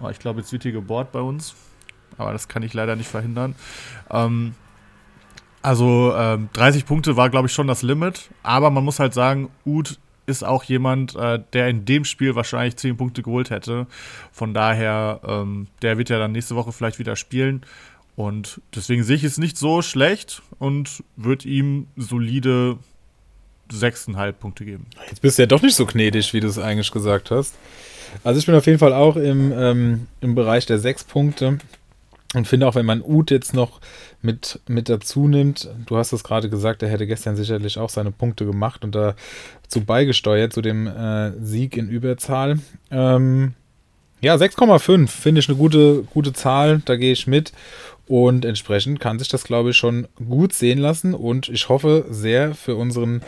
Oh, ich glaube, jetzt wird hier gebohrt bei uns aber das kann ich leider nicht verhindern. Ähm, also ähm, 30 Punkte war, glaube ich, schon das Limit, aber man muss halt sagen, Uth ist auch jemand, äh, der in dem Spiel wahrscheinlich 10 Punkte geholt hätte. Von daher, ähm, der wird ja dann nächste Woche vielleicht wieder spielen. Und deswegen sehe ich es nicht so schlecht und würde ihm solide 6,5 Punkte geben. Jetzt bist du ja doch nicht so gnädig, wie du es eigentlich gesagt hast. Also ich bin auf jeden Fall auch im, ähm, im Bereich der 6 Punkte. Und finde auch, wenn man Uth jetzt noch mit, mit dazu nimmt, du hast es gerade gesagt, er hätte gestern sicherlich auch seine Punkte gemacht und dazu beigesteuert, zu dem äh, Sieg in Überzahl. Ähm, ja, 6,5 finde ich eine gute, gute Zahl, da gehe ich mit. Und entsprechend kann sich das, glaube ich, schon gut sehen lassen. Und ich hoffe sehr für unseren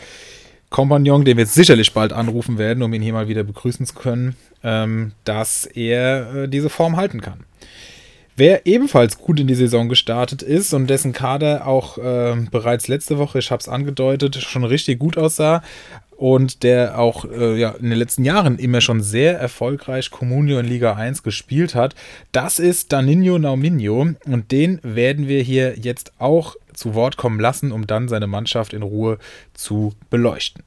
Kompagnon, den wir jetzt sicherlich bald anrufen werden, um ihn hier mal wieder begrüßen zu können, ähm, dass er äh, diese Form halten kann. Wer ebenfalls gut in die Saison gestartet ist und dessen Kader auch äh, bereits letzte Woche, ich habe es angedeutet, schon richtig gut aussah und der auch äh, ja, in den letzten Jahren immer schon sehr erfolgreich Comunio in Liga 1 gespielt hat, das ist Danino Nauminho und den werden wir hier jetzt auch zu Wort kommen lassen, um dann seine Mannschaft in Ruhe zu beleuchten.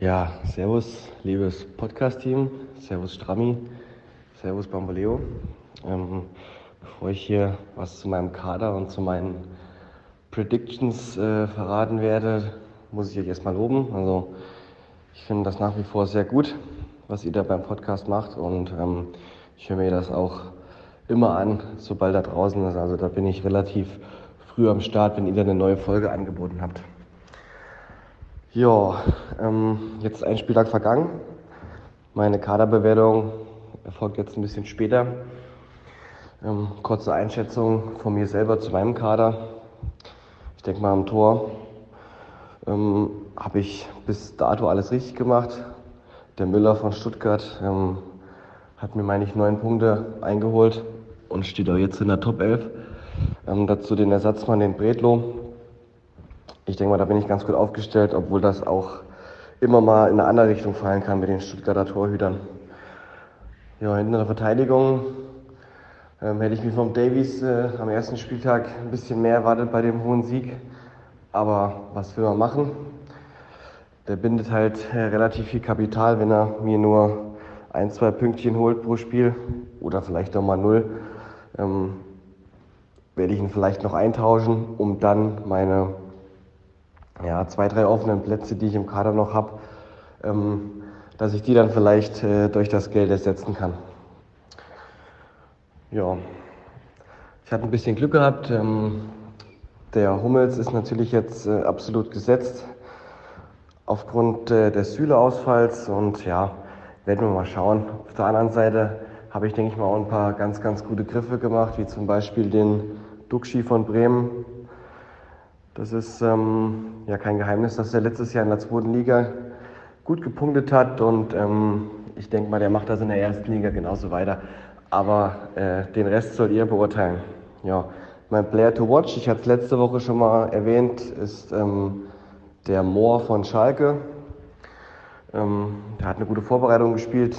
Ja, servus, liebes Podcast-Team, servus Strammi, servus Bamboleo. Ähm, Bevor ich hier was zu meinem Kader und zu meinen Predictions äh, verraten werde, muss ich euch erstmal loben. Also ich finde das nach wie vor sehr gut, was ihr da beim Podcast macht und ähm, ich höre mir das auch immer an, sobald da draußen ist. Also da bin ich relativ früh am Start, wenn ihr da eine neue Folge angeboten habt. Ja, ähm, jetzt ein Spieltag vergangen. Meine Kaderbewertung erfolgt jetzt ein bisschen später. Ähm, kurze Einschätzung von mir selber zu meinem Kader. Ich denke mal, am Tor ähm, habe ich bis dato alles richtig gemacht. Der Müller von Stuttgart ähm, hat mir, meine ich, neun Punkte eingeholt und steht auch jetzt in der Top 11. Ähm, dazu den Ersatzmann, den Bredlo. Ich denke mal, da bin ich ganz gut aufgestellt, obwohl das auch immer mal in eine andere Richtung fallen kann mit den Stuttgarter Torhütern. Ja, in der Verteidigung ähm, hätte ich mir vom Davies äh, am ersten Spieltag ein bisschen mehr erwartet bei dem hohen Sieg. Aber was will man machen? Der bindet halt äh, relativ viel Kapital, wenn er mir nur ein, zwei Pünktchen holt pro Spiel oder vielleicht auch mal null. Ähm, werde ich ihn vielleicht noch eintauschen, um dann meine ja, zwei, drei offenen Plätze, die ich im Kader noch habe, ähm, dass ich die dann vielleicht äh, durch das Geld ersetzen kann. Ja, ich hatte ein bisschen Glück gehabt. Ähm, der Hummels ist natürlich jetzt äh, absolut gesetzt aufgrund äh, des Süle-Ausfalls und ja, werden wir mal schauen. Auf der anderen Seite habe ich, denke ich mal, auch ein paar ganz, ganz gute Griffe gemacht, wie zum Beispiel den Duxi von Bremen. Das ist ähm, ja kein Geheimnis, dass er letztes Jahr in der zweiten Liga gut gepunktet hat und ähm, ich denke mal, der macht das in der ersten Liga genauso weiter. Aber äh, den Rest sollt ihr beurteilen. Ja, mein Player to watch, ich hatte es letzte Woche schon mal erwähnt, ist ähm, der Moor von Schalke. Ähm, der hat eine gute Vorbereitung gespielt,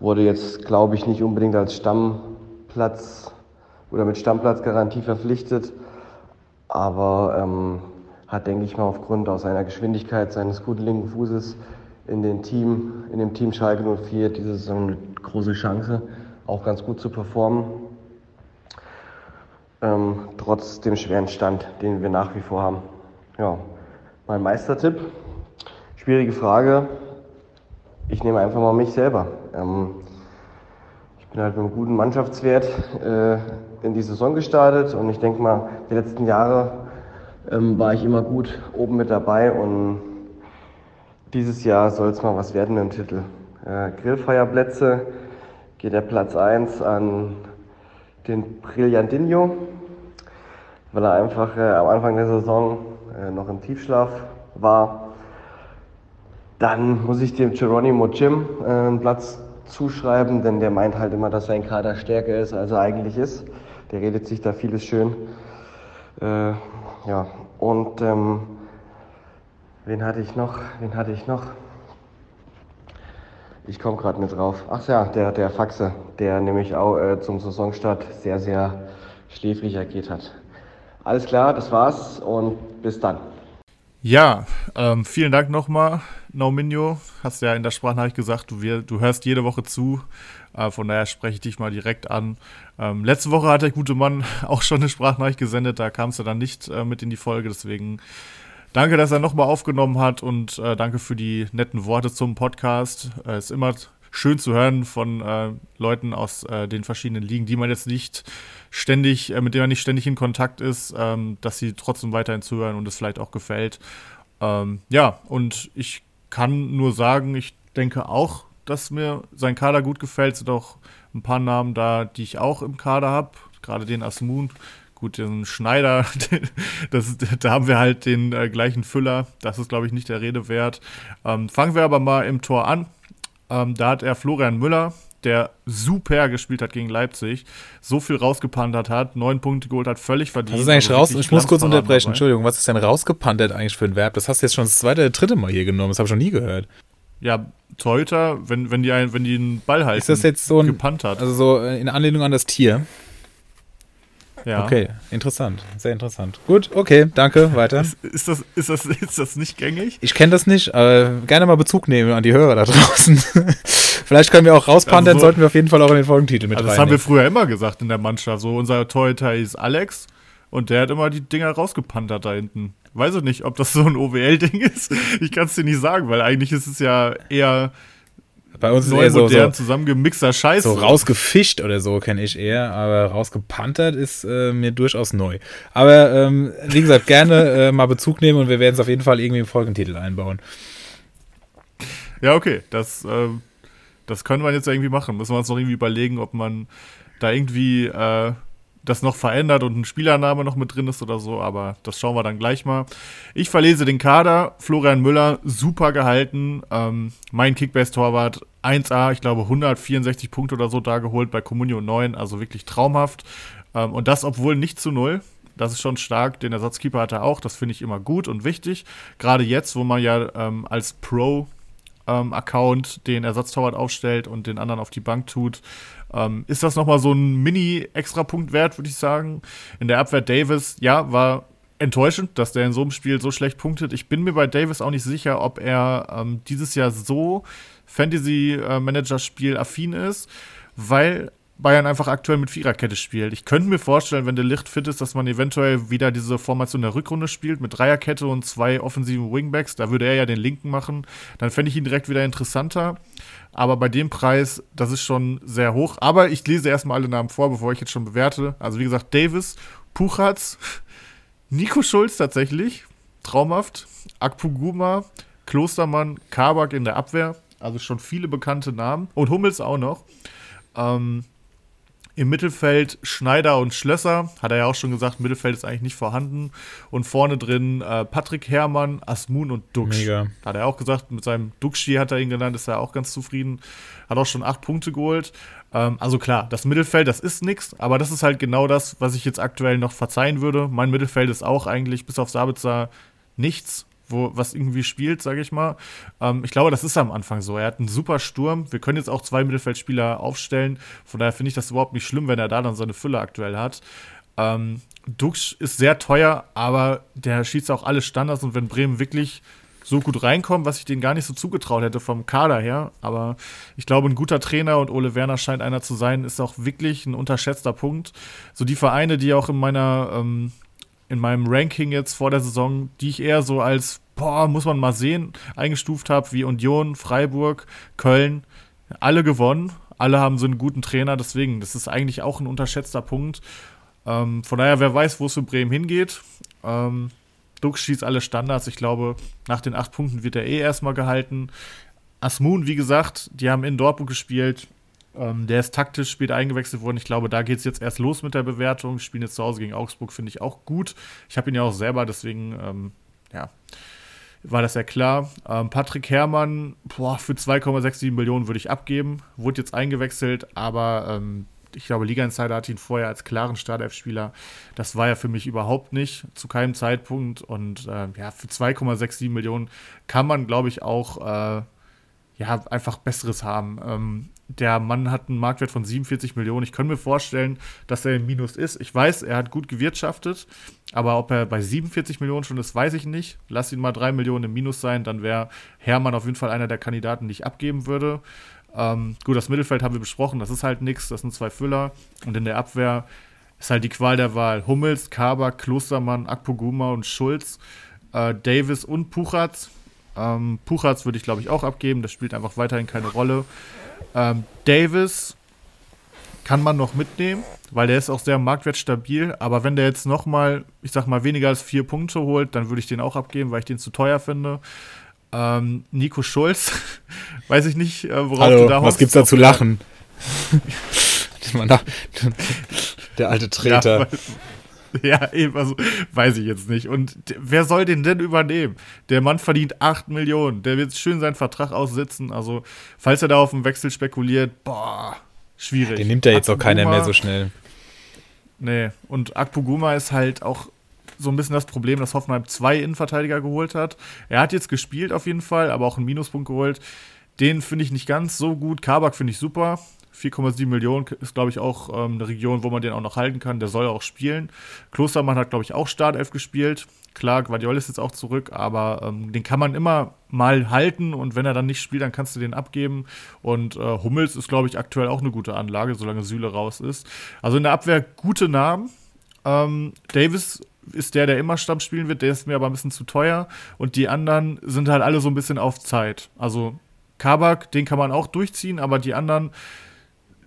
wurde jetzt, glaube ich, nicht unbedingt als Stammplatz oder mit Stammplatzgarantie verpflichtet, aber ähm, hat, denke ich mal, aufgrund aus seiner Geschwindigkeit, seines guten linken Fußes in, den Team, in dem Team Schalke 04 diese Saison eine große Chance, auch ganz gut zu performen. Ähm, trotz dem schweren Stand, den wir nach wie vor haben. Ja, mein Meistertipp, schwierige Frage. Ich nehme einfach mal mich selber. Ähm, ich bin halt mit einem guten Mannschaftswert äh, in die Saison gestartet und ich denke mal, die letzten Jahre ähm, war ich immer gut oben mit dabei und dieses Jahr soll es mal was werden mit dem Titel. Äh, Grillfeierplätze geht der Platz 1 an den Brillantinho, weil er einfach äh, am Anfang der Saison äh, noch im Tiefschlaf war. Dann muss ich dem Geronimo Jim äh, einen Platz zuschreiben, denn der meint halt immer, dass sein Kader stärker ist, als er eigentlich ist. Der redet sich da vieles schön. Äh, ja, und ähm, wen hatte ich noch? Wen hatte ich noch? Ich komme gerade nicht drauf. Ach ja, der, der Faxe, der nämlich auch äh, zum Saisonstart sehr, sehr schläfrig agiert hat. Alles klar, das war's und bis dann. Ja, ähm, vielen Dank nochmal, Nauminio. Hast ja in der Sprachnachricht gesagt, du, wir, du hörst jede Woche zu. Äh, von daher spreche ich dich mal direkt an. Ähm, letzte Woche hat der gute Mann *laughs* auch schon eine Sprachnachricht gesendet, da kamst du dann nicht äh, mit in die Folge. Deswegen danke, dass er nochmal aufgenommen hat und äh, danke für die netten Worte zum Podcast. Es äh, ist immer schön zu hören von äh, Leuten aus äh, den verschiedenen Ligen, die man jetzt nicht ständig, äh, mit denen man nicht ständig in Kontakt ist, ähm, dass sie trotzdem weiterhin zuhören und es vielleicht auch gefällt. Ähm, ja, und ich kann nur sagen, ich denke auch, dass mir sein Kader gut gefällt. Es sind auch ein paar Namen da, die ich auch im Kader habe. Gerade den Asmun. Gut, den Schneider, *laughs* das, da haben wir halt den äh, gleichen Füller. Das ist, glaube ich, nicht der Rede wert. Ähm, fangen wir aber mal im Tor an. Ähm, da hat er Florian Müller, der super gespielt hat gegen Leipzig, so viel rausgepantert hat, neun Punkte geholt hat, völlig verdient. Das ist eigentlich also raus, ich muss kurz unterbrechen, dabei. Entschuldigung, was ist denn rausgepantert eigentlich für ein Verb? Das hast du jetzt schon das zweite dritte Mal hier genommen, das habe ich schon nie gehört. Ja, Torhüter, wenn, wenn, die ein, wenn die einen Ball halten, ist das jetzt so ein, gepantert. Also so in Anlehnung an das Tier? Ja. Okay, interessant, sehr interessant. Gut, okay, danke, weiter. Ist, ist, das, ist, das, ist das nicht gängig? Ich kenne das nicht, aber gerne mal Bezug nehmen an die Hörer da draußen. *laughs* Vielleicht können wir auch rauspantern, also so, sollten wir auf jeden Fall auch in den Folgentitel mit also Das haben wir früher immer gesagt in der Mannschaft. So, unser Torhüter ist Alex und der hat immer die Dinger rausgepantert da hinten. Weiß ich nicht, ob das so ein OWL-Ding *laughs* ist. Ich kann es dir nicht sagen, weil eigentlich ist es ja eher bei uns ist eher so, so zusammengemixter Scheiß. So rausgefischt oder so kenne ich eher, aber rausgepantert ist äh, mir durchaus neu. Aber ähm, wie gesagt, gerne *laughs* äh, mal Bezug nehmen und wir werden es auf jeden Fall irgendwie im Folgentitel einbauen. Ja, okay, das, äh, das können wir jetzt irgendwie machen. Müssen wir uns noch irgendwie überlegen, ob man da irgendwie äh, das noch verändert und ein Spielername noch mit drin ist oder so, aber das schauen wir dann gleich mal. Ich verlese den Kader. Florian Müller, super gehalten. Ähm, mein Kickbase-Torwart 1A, ich glaube 164 Punkte oder so da geholt bei Comunio 9, also wirklich traumhaft. Ähm, und das, obwohl nicht zu null. Das ist schon stark. Den Ersatzkeeper hat er auch. Das finde ich immer gut und wichtig. Gerade jetzt, wo man ja ähm, als Pro ähm, Account den Ersatztorwart aufstellt und den anderen auf die Bank tut, ähm, ist das nochmal so ein Mini-Extra-Punkt wert, würde ich sagen. In der Abwehr Davis, ja, war enttäuschend, dass der in so einem Spiel so schlecht punktet. Ich bin mir bei Davis auch nicht sicher, ob er ähm, dieses Jahr so Fantasy-Manager-Spiel affin ist, weil Bayern einfach aktuell mit Viererkette spielt. Ich könnte mir vorstellen, wenn der Licht fit ist, dass man eventuell wieder diese Formation der Rückrunde spielt mit Dreierkette und zwei offensiven Wingbacks. Da würde er ja den linken machen. Dann fände ich ihn direkt wieder interessanter. Aber bei dem Preis, das ist schon sehr hoch. Aber ich lese erstmal alle Namen vor, bevor ich jetzt schon bewerte. Also wie gesagt, Davis, Puchatz, Nico Schulz tatsächlich, traumhaft, Akpuguma, Klostermann, Kabak in der Abwehr. Also schon viele bekannte Namen. Und Hummels auch noch. Ähm, im Mittelfeld Schneider und Schlösser, hat er ja auch schon gesagt, Mittelfeld ist eigentlich nicht vorhanden. Und vorne drin äh, Patrick Herrmann, Asmun und Dux. Mega. Hat er auch gesagt, mit seinem Duxi hat er ihn genannt, ist er auch ganz zufrieden. Hat auch schon acht Punkte geholt. Ähm, also klar, das Mittelfeld, das ist nichts, aber das ist halt genau das, was ich jetzt aktuell noch verzeihen würde. Mein Mittelfeld ist auch eigentlich bis auf Sabitzer nichts wo, was irgendwie spielt, sage ich mal. Ähm, ich glaube, das ist am Anfang so. Er hat einen super Sturm. Wir können jetzt auch zwei Mittelfeldspieler aufstellen. Von daher finde ich das überhaupt nicht schlimm, wenn er da dann seine Fülle aktuell hat. Ähm, Dux ist sehr teuer, aber der schießt auch alle Standards und wenn Bremen wirklich so gut reinkommt, was ich denen gar nicht so zugetraut hätte vom Kader her. Aber ich glaube, ein guter Trainer und Ole Werner scheint einer zu sein, ist auch wirklich ein unterschätzter Punkt. So die Vereine, die auch in meiner ähm, in meinem Ranking jetzt vor der Saison, die ich eher so als, boah, muss man mal sehen, eingestuft habe, wie Union, Freiburg, Köln, alle gewonnen. Alle haben so einen guten Trainer, deswegen, das ist eigentlich auch ein unterschätzter Punkt. Ähm, von daher, wer weiß, wo es für Bremen hingeht. Ähm, Dux schießt alle Standards. Ich glaube, nach den acht Punkten wird er eh erstmal gehalten. Asmun, wie gesagt, die haben in Dortmund gespielt. Ähm, der ist taktisch später eingewechselt worden. Ich glaube, da geht es jetzt erst los mit der Bewertung. Spielen jetzt zu Hause gegen Augsburg, finde ich auch gut. Ich habe ihn ja auch selber, deswegen, ähm, ja, war das ja klar. Ähm, Patrick Herrmann, boah, für 2,67 Millionen würde ich abgeben. Wurde jetzt eingewechselt, aber ähm, ich glaube, Liga Insider hat ihn vorher als klaren Startelf-Spieler. Das war ja für mich überhaupt nicht, zu keinem Zeitpunkt. Und äh, ja, für 2,67 Millionen kann man, glaube ich, auch äh, ja, einfach Besseres haben. Ähm, der Mann hat einen Marktwert von 47 Millionen. Ich könnte mir vorstellen, dass er im Minus ist. Ich weiß, er hat gut gewirtschaftet, aber ob er bei 47 Millionen schon ist, weiß ich nicht. Lass ihn mal 3 Millionen im Minus sein, dann wäre Hermann auf jeden Fall einer der Kandidaten, die ich abgeben würde. Ähm, gut, das Mittelfeld haben wir besprochen, das ist halt nichts, das sind zwei Füller. Und in der Abwehr ist halt die Qual der Wahl. Hummels, Kabak, Klostermann, Akpoguma und Schulz, äh, Davis und Puchatz. Ähm, Puchatz würde ich, glaube ich, auch abgeben. Das spielt einfach weiterhin keine Rolle. Ähm, Davis kann man noch mitnehmen, weil der ist auch sehr marktwertstabil. Aber wenn der jetzt noch mal, ich sag mal, weniger als vier Punkte holt, dann würde ich den auch abgeben, weil ich den zu teuer finde. Ähm, Nico Schulz, *laughs* weiß ich nicht, äh, worauf Hallo, du da Was gibt's da zu lachen? *laughs* *laughs* der alte Treter. Ja, *laughs* Ja, eben, also weiß ich jetzt nicht. Und wer soll den denn übernehmen? Der Mann verdient 8 Millionen. Der wird schön seinen Vertrag aussitzen. Also, falls er da auf dem Wechsel spekuliert, boah, schwierig. Den nimmt ja jetzt auch keiner mehr so schnell. Nee, und Akpoguma ist halt auch so ein bisschen das Problem, dass Hoffenheim zwei Innenverteidiger geholt hat. Er hat jetzt gespielt auf jeden Fall, aber auch einen Minuspunkt geholt. Den finde ich nicht ganz so gut. Kabak finde ich super. 4,7 Millionen ist, glaube ich, auch ähm, eine Region, wo man den auch noch halten kann. Der soll auch spielen. Klostermann hat, glaube ich, auch Startelf gespielt. Klar, Guardiola ist jetzt auch zurück, aber ähm, den kann man immer mal halten und wenn er dann nicht spielt, dann kannst du den abgeben. Und äh, Hummels ist, glaube ich, aktuell auch eine gute Anlage, solange Süle raus ist. Also in der Abwehr gute Namen. Ähm, Davis ist der, der immer Stamm spielen wird, der ist mir aber ein bisschen zu teuer. Und die anderen sind halt alle so ein bisschen auf Zeit. Also Kabak, den kann man auch durchziehen, aber die anderen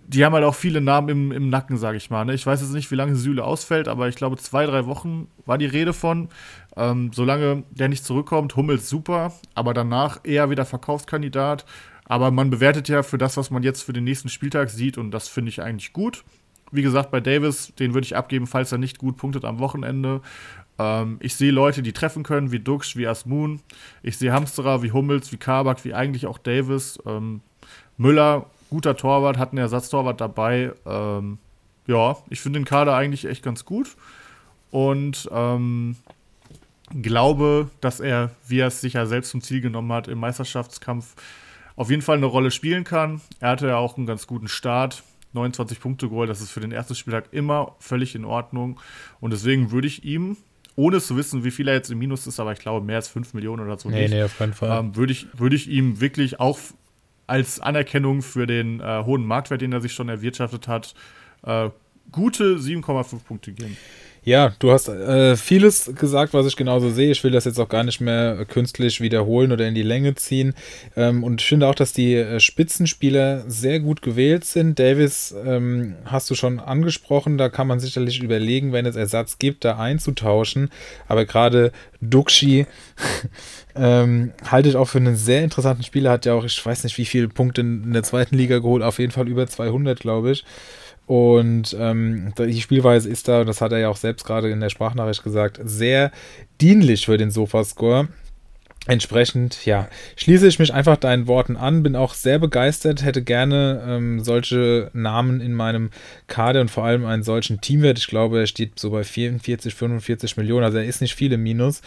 die haben halt auch viele Namen im, im Nacken, sage ich mal. Ne? Ich weiß jetzt nicht, wie lange Süle ausfällt, aber ich glaube, zwei, drei Wochen war die Rede von. Ähm, solange der nicht zurückkommt, Hummels super, aber danach eher wieder Verkaufskandidat. Aber man bewertet ja für das, was man jetzt für den nächsten Spieltag sieht, und das finde ich eigentlich gut. wie gesagt, bei Davis, den würde ich abgeben, falls er nicht gut punktet am Wochenende. Ähm, ich sehe Leute, die treffen können, wie Dux, wie Asmun. Ich sehe Hamsterer, wie Hummels, wie Kabak, wie eigentlich auch Davis. Ähm, Müller, guter Torwart, hat einen Ersatztorwart dabei. Ähm, ja, ich finde den Kader eigentlich echt ganz gut. Und ähm, glaube, dass er, wie er es sich ja selbst zum Ziel genommen hat, im Meisterschaftskampf auf jeden Fall eine Rolle spielen kann. Er hatte ja auch einen ganz guten Start. 29 Punkte geholt, das ist für den ersten Spieltag immer völlig in Ordnung. Und deswegen würde ich ihm, ohne zu wissen, wie viel er jetzt im Minus ist, aber ich glaube mehr als 5 Millionen oder so nee, nicht, nee, auf keinen Fall. Ähm, würde ich, würd ich ihm wirklich auch als Anerkennung für den äh, hohen Marktwert, den er sich schon erwirtschaftet hat, äh, gute 7,5 Punkte geben. Ja, du hast äh, vieles gesagt, was ich genauso sehe. Ich will das jetzt auch gar nicht mehr künstlich wiederholen oder in die Länge ziehen. Ähm, und ich finde auch, dass die äh, Spitzenspieler sehr gut gewählt sind. Davis ähm, hast du schon angesprochen. Da kann man sicherlich überlegen, wenn es Ersatz gibt, da einzutauschen. Aber gerade Duxi *laughs* ähm, halte ich auch für einen sehr interessanten Spieler. Hat ja auch, ich weiß nicht, wie viele Punkte in der zweiten Liga geholt. Auf jeden Fall über 200, glaube ich. Und ähm, die Spielweise ist da, das hat er ja auch selbst gerade in der Sprachnachricht gesagt, sehr dienlich für den Sofascore. Entsprechend, ja, schließe ich mich einfach deinen Worten an, bin auch sehr begeistert, hätte gerne ähm, solche Namen in meinem Kader und vor allem einen solchen Teamwert. Ich glaube, er steht so bei 44, 45 Millionen, also er ist nicht viel im Minus.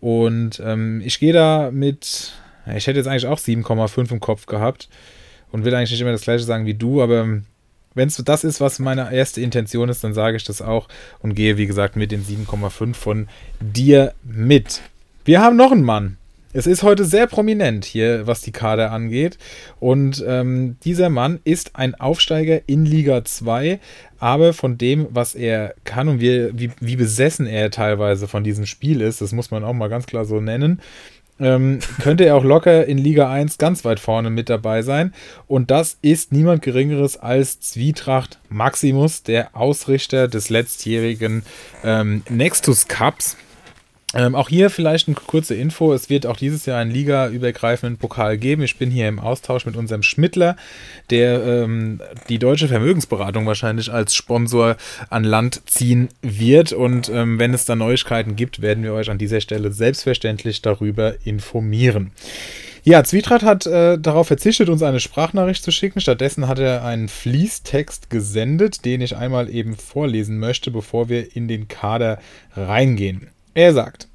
Und ähm, ich gehe da mit, ich hätte jetzt eigentlich auch 7,5 im Kopf gehabt und will eigentlich nicht immer das gleiche sagen wie du, aber wenn es das ist, was meine erste Intention ist, dann sage ich das auch und gehe, wie gesagt, mit den 7,5 von dir mit. Wir haben noch einen Mann. Es ist heute sehr prominent hier, was die Kader angeht. Und ähm, dieser Mann ist ein Aufsteiger in Liga 2, aber von dem, was er kann und wie, wie, wie besessen er teilweise von diesem Spiel ist, das muss man auch mal ganz klar so nennen, ähm, könnte er auch locker in Liga 1 ganz weit vorne mit dabei sein. Und das ist niemand Geringeres als Zwietracht Maximus, der Ausrichter des letztjährigen ähm, Nextus Cups. Ähm, auch hier vielleicht eine kurze Info. Es wird auch dieses Jahr einen ligaübergreifenden Pokal geben. Ich bin hier im Austausch mit unserem Schmittler, der ähm, die deutsche Vermögensberatung wahrscheinlich als Sponsor an Land ziehen wird. Und ähm, wenn es da Neuigkeiten gibt, werden wir euch an dieser Stelle selbstverständlich darüber informieren. Ja, Zwietracht hat äh, darauf verzichtet, uns eine Sprachnachricht zu schicken. Stattdessen hat er einen Fließtext gesendet, den ich einmal eben vorlesen möchte, bevor wir in den Kader reingehen. Er sagt,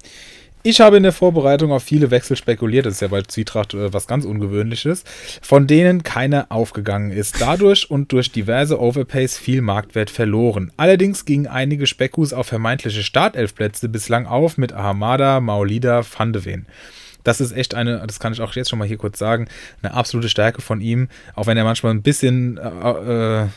ich habe in der Vorbereitung auf viele Wechsel spekuliert, das ist ja bei Zwietracht äh, was ganz Ungewöhnliches, von denen keiner aufgegangen ist. Dadurch und durch diverse Overpays viel Marktwert verloren. Allerdings gingen einige Spekus auf vermeintliche Startelfplätze bislang auf mit Ahamada, Maolida, Van. Das ist echt eine, das kann ich auch jetzt schon mal hier kurz sagen, eine absolute Stärke von ihm, auch wenn er manchmal ein bisschen äh, äh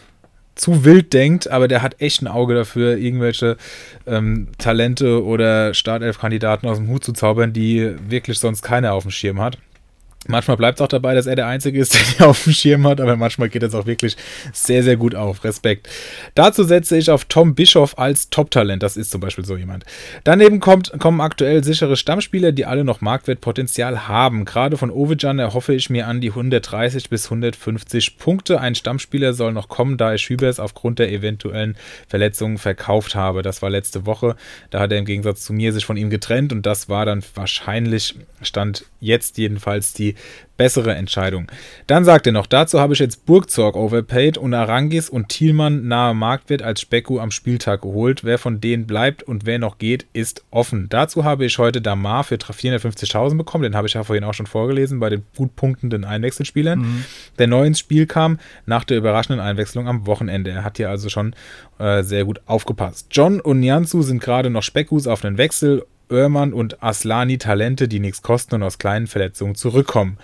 zu wild denkt, aber der hat echt ein Auge dafür, irgendwelche ähm, Talente oder Startelf-Kandidaten aus dem Hut zu zaubern, die wirklich sonst keiner auf dem Schirm hat. Manchmal bleibt es auch dabei, dass er der Einzige ist, *laughs* der die auf dem Schirm hat, aber manchmal geht es auch wirklich sehr, sehr gut auf. Respekt. Dazu setze ich auf Tom Bischoff als Top-Talent. Das ist zum Beispiel so jemand. Daneben kommt, kommen aktuell sichere Stammspieler, die alle noch Marktwertpotenzial haben. Gerade von Ovejan erhoffe ich mir an die 130 bis 150 Punkte. Ein Stammspieler soll noch kommen, da ich Hübers aufgrund der eventuellen Verletzungen verkauft habe. Das war letzte Woche. Da hat er im Gegensatz zu mir sich von ihm getrennt und das war dann wahrscheinlich, stand jetzt jedenfalls die bessere Entscheidung. Dann sagt er noch, dazu habe ich jetzt Burgzorg overpaid und Arangis und Thielmann nahe Marktwert als Specku am Spieltag geholt. Wer von denen bleibt und wer noch geht, ist offen. Dazu habe ich heute Damar für 450.000 bekommen, den habe ich ja vorhin auch schon vorgelesen bei den gut punktenden Einwechselspielern, mhm. der neu ins Spiel kam nach der überraschenden Einwechslung am Wochenende. Er hat hier also schon äh, sehr gut aufgepasst. John und Nianzu sind gerade noch Speckus auf einen Wechsel Oermann und Aslani Talente, die nichts kosten und aus kleinen Verletzungen zurückkommen.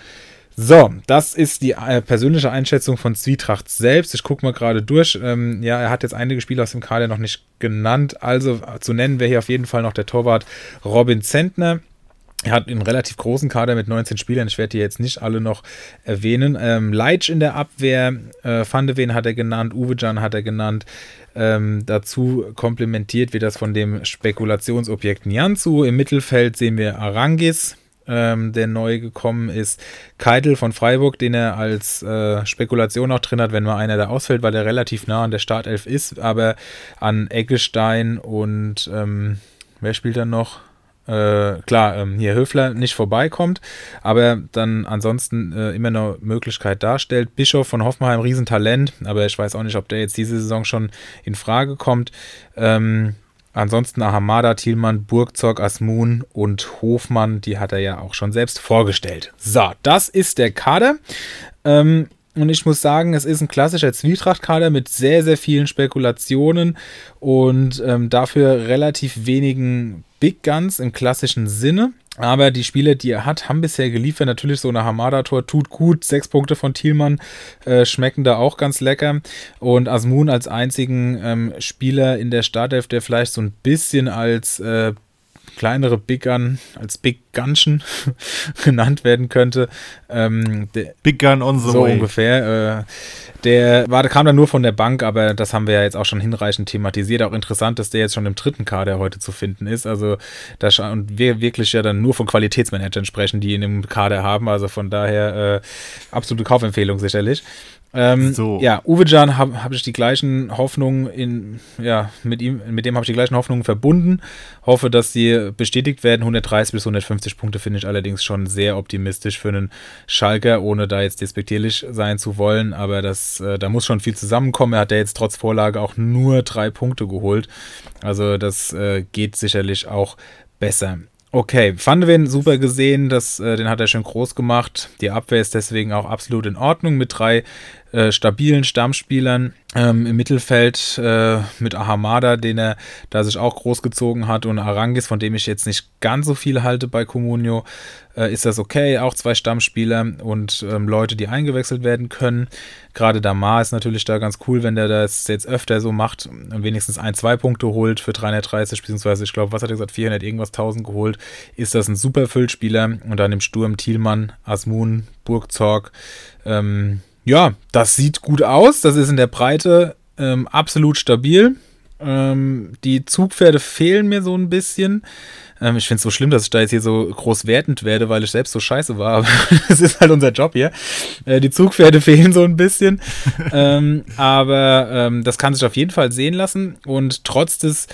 So, das ist die äh, persönliche Einschätzung von Zwietracht selbst. Ich gucke mal gerade durch. Ähm, ja, er hat jetzt einige Spieler aus dem Kader noch nicht genannt. Also äh, zu nennen wäre hier auf jeden Fall noch der Torwart Robin Zentner. Er hat einen relativ großen Kader mit 19 Spielern. Ich werde die jetzt nicht alle noch erwähnen. Ähm, Leitsch in der Abwehr, äh, Van de Ven hat er genannt, Uwejan hat er genannt. Ähm, dazu komplementiert wird das von dem Spekulationsobjekt Nianzu. Im Mittelfeld sehen wir Arangis, ähm, der neu gekommen ist. Keitel von Freiburg, den er als äh, Spekulation auch drin hat, wenn mal einer da ausfällt, weil er relativ nah an der Startelf ist, aber an Eggestein und ähm, wer spielt dann noch? Äh, klar, ähm, hier Höfler nicht vorbeikommt, aber dann ansonsten äh, immer eine Möglichkeit darstellt. Bischof von Hoffenheim, Riesentalent, aber ich weiß auch nicht, ob der jetzt diese Saison schon in Frage kommt. Ähm, Ansonsten Ahamada, Thielmann, Burgzog, Asmun und Hofmann, die hat er ja auch schon selbst vorgestellt. So, das ist der Kader. Ähm, und ich muss sagen, es ist ein klassischer Zwietracht-Kader mit sehr, sehr vielen Spekulationen und ähm, dafür relativ wenigen Big Guns im klassischen Sinne. Aber die Spieler, die er hat, haben bisher geliefert. Natürlich so eine Hamada-Tor tut gut. Sechs Punkte von Thielmann äh, schmecken da auch ganz lecker. Und Asmun als einzigen ähm, Spieler in der Startelf, der vielleicht so ein bisschen als äh, kleinere Big Gun, als Big Gunchen *laughs* genannt werden könnte. Ähm, Big Gun on the so way. ungefähr. Äh, der war, kam dann nur von der Bank, aber das haben wir ja jetzt auch schon hinreichend thematisiert. Auch interessant, dass der jetzt schon im dritten Kader heute zu finden ist. Also da und wir wirklich ja dann nur von Qualitätsmanagern sprechen, die ihn im Kader haben. Also von daher äh, absolute Kaufempfehlung sicherlich. Ähm, so. Ja, Uwe Can habe hab ich die gleichen Hoffnungen in, ja, mit ihm, mit dem habe ich die gleichen Hoffnungen verbunden. Hoffe, dass sie bestätigt werden. 130 bis 150 Punkte finde ich allerdings schon sehr optimistisch für einen Schalker, ohne da jetzt despektierlich sein zu wollen. Aber das, äh, da muss schon viel zusammenkommen. Er hat ja jetzt trotz Vorlage auch nur drei Punkte geholt. Also das äh, geht sicherlich auch besser. Okay, Van super gesehen, das, äh, den hat er schön groß gemacht. Die Abwehr ist deswegen auch absolut in Ordnung mit drei äh, stabilen Stammspielern ähm, im Mittelfeld äh, mit Ahamada, den er da sich auch großgezogen hat und Arangis, von dem ich jetzt nicht ganz so viel halte bei Comunio, äh, ist das okay. Auch zwei Stammspieler und ähm, Leute, die eingewechselt werden können. Gerade Damar ist natürlich da ganz cool, wenn der das jetzt öfter so macht und wenigstens ein, zwei Punkte holt für 330, beziehungsweise ich glaube, was hat er gesagt, 400 irgendwas 1000 geholt, ist das ein super Füllspieler und dann im Sturm Thielmann, Asmun, Burgzorg, ähm, ja, das sieht gut aus. Das ist in der Breite ähm, absolut stabil. Ähm, die Zugpferde fehlen mir so ein bisschen. Ähm, ich finde es so schlimm, dass ich da jetzt hier so groß wertend werde, weil ich selbst so scheiße war. *laughs* Aber das ist halt unser Job hier. Äh, die Zugpferde *laughs* fehlen so ein bisschen. Ähm, aber ähm, das kann sich auf jeden Fall sehen lassen. Und trotz des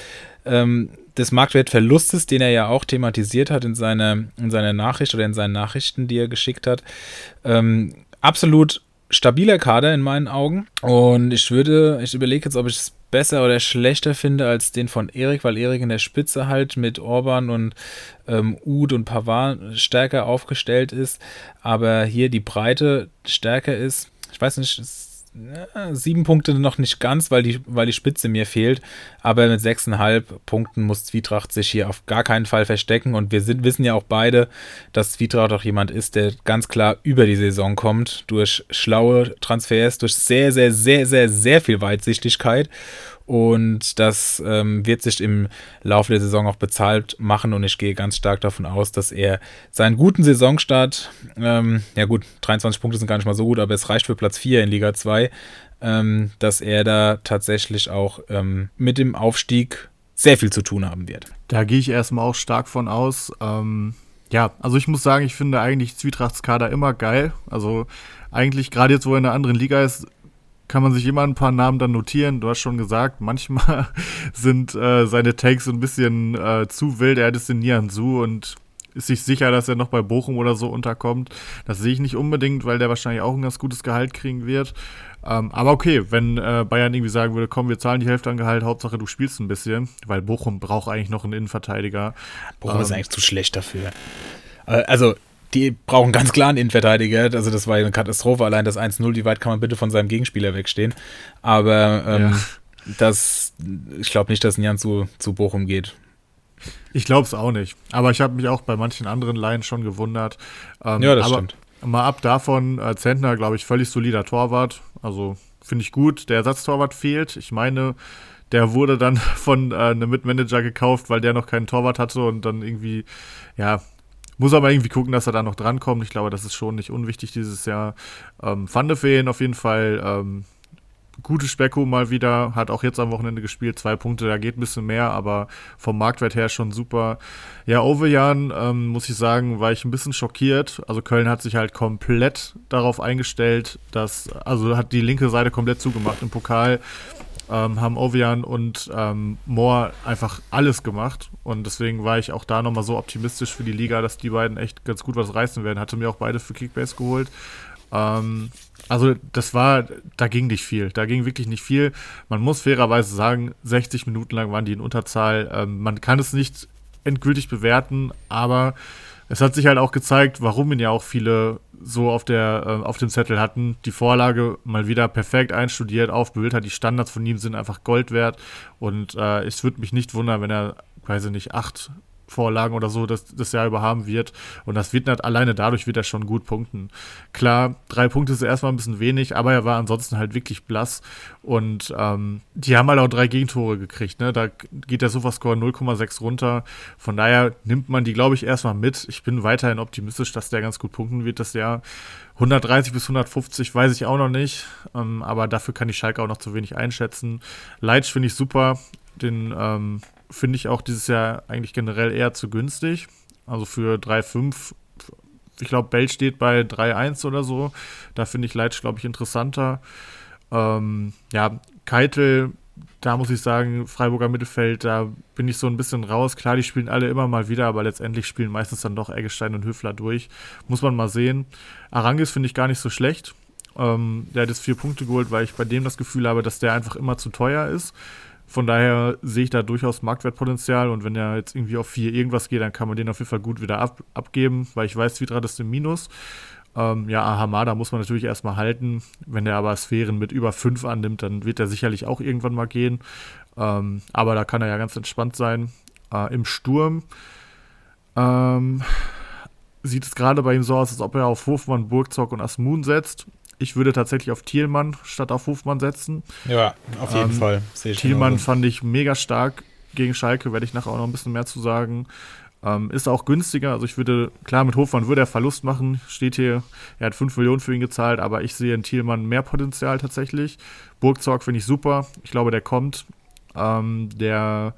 ähm, des Marktwertverlustes, den er ja auch thematisiert hat in seiner, in seiner Nachricht oder in seinen Nachrichten, die er geschickt hat, ähm, absolut stabiler Kader in meinen Augen. Und ich würde, ich überlege jetzt, ob ich es besser oder schlechter finde als den von Erik, weil Erik in der Spitze halt mit Orban und ähm, Ud und Pavard stärker aufgestellt ist, aber hier die Breite stärker ist. Ich weiß nicht, es sieben Punkte noch nicht ganz, weil die, weil die Spitze mir fehlt. Aber mit sechseinhalb Punkten muss Zwietracht sich hier auf gar keinen Fall verstecken. Und wir sind, wissen ja auch beide, dass Zwietracht auch jemand ist, der ganz klar über die Saison kommt. Durch schlaue Transfers, durch sehr, sehr, sehr, sehr, sehr viel Weitsichtigkeit. Und das ähm, wird sich im Laufe der Saison auch bezahlt machen. Und ich gehe ganz stark davon aus, dass er seinen guten Saisonstart, ähm, ja gut, 23 Punkte sind gar nicht mal so gut, aber es reicht für Platz 4 in Liga 2, ähm, dass er da tatsächlich auch ähm, mit dem Aufstieg sehr viel zu tun haben wird. Da gehe ich erstmal auch stark von aus. Ähm, ja, also ich muss sagen, ich finde eigentlich Zwietrachtskader immer geil. Also eigentlich, gerade jetzt, wo er in einer anderen Liga ist, kann man sich immer ein paar Namen dann notieren. Du hast schon gesagt, manchmal *laughs* sind äh, seine Takes ein bisschen äh, zu wild. Er hat es in Nianzu und ist sich sicher, dass er noch bei Bochum oder so unterkommt. Das sehe ich nicht unbedingt, weil der wahrscheinlich auch ein ganz gutes Gehalt kriegen wird. Ähm, aber okay, wenn äh, Bayern irgendwie sagen würde, komm, wir zahlen die Hälfte an Gehalt, Hauptsache du spielst ein bisschen, weil Bochum braucht eigentlich noch einen Innenverteidiger. Bochum ähm, ist eigentlich zu schlecht dafür. Äh, also die brauchen ganz klar einen Innenverteidiger. Also das war eine Katastrophe. Allein das 1-0, wie weit kann man bitte von seinem Gegenspieler wegstehen? Aber ähm, ja. das, ich glaube nicht, dass Nian zu, zu Bochum geht. Ich glaube es auch nicht. Aber ich habe mich auch bei manchen anderen Laien schon gewundert. Ähm, ja, das stimmt. Mal ab davon, äh, Zentner, glaube ich, völlig solider Torwart. Also finde ich gut. Der Ersatztorwart fehlt. Ich meine, der wurde dann *laughs* von äh, einem Mitmanager gekauft, weil der noch keinen Torwart hatte und dann irgendwie, ja, muss aber irgendwie gucken, dass er da noch drankommt. Ich glaube, das ist schon nicht unwichtig dieses Jahr. Ähm, Van auf jeden Fall ähm, gute Specko mal wieder, hat auch jetzt am Wochenende gespielt, zwei Punkte, da geht ein bisschen mehr, aber vom Marktwert her schon super. Ja, Ovejan, ähm, muss ich sagen, war ich ein bisschen schockiert. Also Köln hat sich halt komplett darauf eingestellt, dass, also hat die linke Seite komplett zugemacht im Pokal. Ähm, haben Ovian und ähm, Moore einfach alles gemacht. Und deswegen war ich auch da nochmal so optimistisch für die Liga, dass die beiden echt ganz gut was reißen werden. Hatte mir auch beide für Kickbase geholt. Ähm, also das war, da ging nicht viel. Da ging wirklich nicht viel. Man muss fairerweise sagen, 60 Minuten lang waren die in Unterzahl. Ähm, man kann es nicht endgültig bewerten, aber es hat sich halt auch gezeigt, warum ihn ja auch viele so auf, der, äh, auf dem Zettel hatten. Die Vorlage mal wieder perfekt einstudiert, aufgebildet hat. Die Standards von ihm sind einfach Gold wert. Und äh, es würde mich nicht wundern, wenn er, weiß ich nicht, acht Vorlagen oder so das, das Jahr über haben wird. Und das wird nicht, alleine dadurch wird er schon gut punkten. Klar, drei Punkte ist erstmal ein bisschen wenig, aber er war ansonsten halt wirklich blass. Und ähm, die haben halt auch drei Gegentore gekriegt. Ne? Da geht der Sofascore 0,6 runter. Von daher nimmt man die, glaube ich, erstmal mit. Ich bin weiterhin optimistisch, dass der ganz gut punkten wird das Jahr. 130 bis 150 weiß ich auch noch nicht, ähm, aber dafür kann ich Schalke auch noch zu wenig einschätzen. Leitsch finde ich super. Den ähm, finde ich auch dieses Jahr eigentlich generell eher zu günstig. Also für 3,5, ich glaube, Bell steht bei 3,1 oder so. Da finde ich Leitsch, glaube ich, interessanter. Ähm, ja, Keitel, da muss ich sagen, Freiburger Mittelfeld, da bin ich so ein bisschen raus. Klar, die spielen alle immer mal wieder, aber letztendlich spielen meistens dann doch Eggestein und Höfler durch. Muss man mal sehen. Arangis finde ich gar nicht so schlecht. Ähm, der hat jetzt vier Punkte geholt, weil ich bei dem das Gefühl habe, dass der einfach immer zu teuer ist. Von daher sehe ich da durchaus Marktwertpotenzial und wenn er jetzt irgendwie auf 4 irgendwas geht, dann kann man den auf jeden Fall gut wieder ab, abgeben, weil ich weiß, Vidra ist im Minus. Ähm, ja, Hamada muss man natürlich erstmal halten. Wenn er aber Sphären mit über 5 annimmt, dann wird er sicherlich auch irgendwann mal gehen. Ähm, aber da kann er ja ganz entspannt sein. Äh, Im Sturm ähm, sieht es gerade bei ihm so aus, als ob er auf Hofmann, Burgzock und Asmun setzt. Ich würde tatsächlich auf Thielmann statt auf Hofmann setzen. Ja, auf jeden ähm, Fall. Thielmann genauso. fand ich mega stark gegen Schalke, werde ich nachher auch noch ein bisschen mehr zu sagen. Ähm, ist auch günstiger. Also ich würde, klar, mit Hofmann würde er Verlust machen. Steht hier, er hat 5 Millionen für ihn gezahlt, aber ich sehe in Thielmann mehr Potenzial tatsächlich. Burgzorg finde ich super. Ich glaube, der kommt. Ähm, der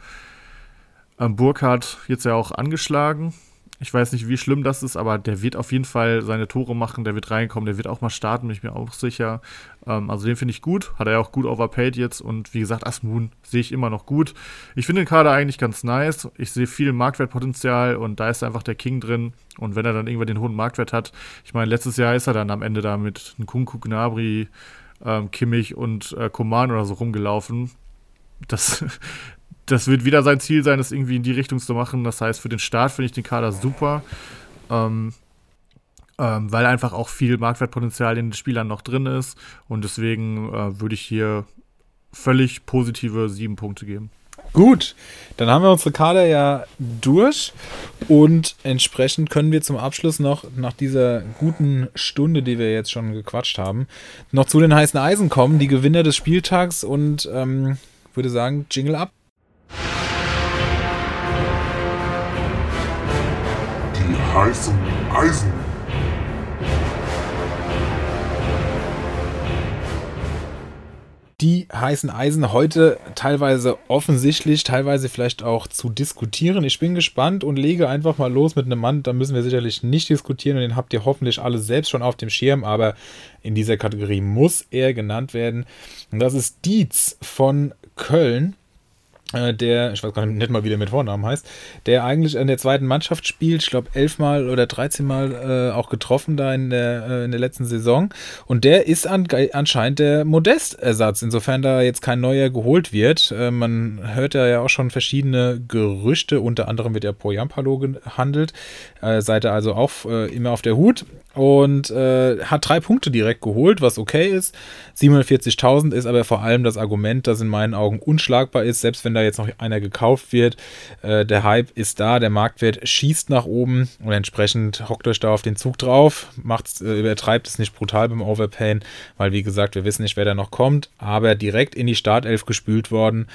ähm, Burkhardt jetzt ja auch angeschlagen. Ich weiß nicht, wie schlimm das ist, aber der wird auf jeden Fall seine Tore machen, der wird reinkommen, der wird auch mal starten, bin ich mir auch sicher. Ähm, also den finde ich gut, hat er ja auch gut overpaid jetzt und wie gesagt, Asmoon sehe ich immer noch gut. Ich finde den Kader eigentlich ganz nice, ich sehe viel Marktwertpotenzial und da ist einfach der King drin und wenn er dann irgendwann den hohen Marktwert hat, ich meine, letztes Jahr ist er dann am Ende da mit Nkunku, Gnabry, ähm, Kimmich und äh, Koman oder so rumgelaufen. Das, *laughs* das wird wieder sein Ziel sein, das irgendwie in die Richtung zu machen. Das heißt, für den Start finde ich den Kader super. Ähm, ähm, weil einfach auch viel Marktwertpotenzial in den Spielern noch drin ist. Und deswegen äh, würde ich hier völlig positive sieben Punkte geben. Gut, dann haben wir unsere Kader ja durch und entsprechend können wir zum Abschluss noch nach dieser guten Stunde, die wir jetzt schon gequatscht haben, noch zu den heißen Eisen kommen, die Gewinner des Spieltags und ähm, würde sagen, Jingle ab. Heißen Eisen. Die heißen Eisen heute teilweise offensichtlich, teilweise vielleicht auch zu diskutieren. Ich bin gespannt und lege einfach mal los mit einem Mann, da müssen wir sicherlich nicht diskutieren und den habt ihr hoffentlich alle selbst schon auf dem Schirm, aber in dieser Kategorie muss er genannt werden. Und das ist Dietz von Köln. Äh, der, ich weiß gar nicht mal, wie der mit Vornamen heißt, der eigentlich in der zweiten Mannschaft spielt, ich glaube elfmal oder dreizehnmal äh, auch getroffen da in der, äh, in der letzten Saison. Und der ist an, anscheinend der Modestersatz, insofern da jetzt kein neuer geholt wird. Äh, man hört ja auch schon verschiedene Gerüchte, unter anderem wird ja Poyampalo gehandelt. Äh, seid ihr also auch äh, immer auf der Hut und äh, hat drei Punkte direkt geholt, was okay ist. 740.000 ist aber vor allem das Argument, das in meinen Augen unschlagbar ist, selbst wenn da jetzt noch einer gekauft wird. Äh, der Hype ist da, der Marktwert schießt nach oben und entsprechend hockt euch da auf den Zug drauf, macht's, äh, übertreibt es nicht brutal beim Overpayen, weil wie gesagt, wir wissen nicht, wer da noch kommt, aber direkt in die Startelf gespült worden.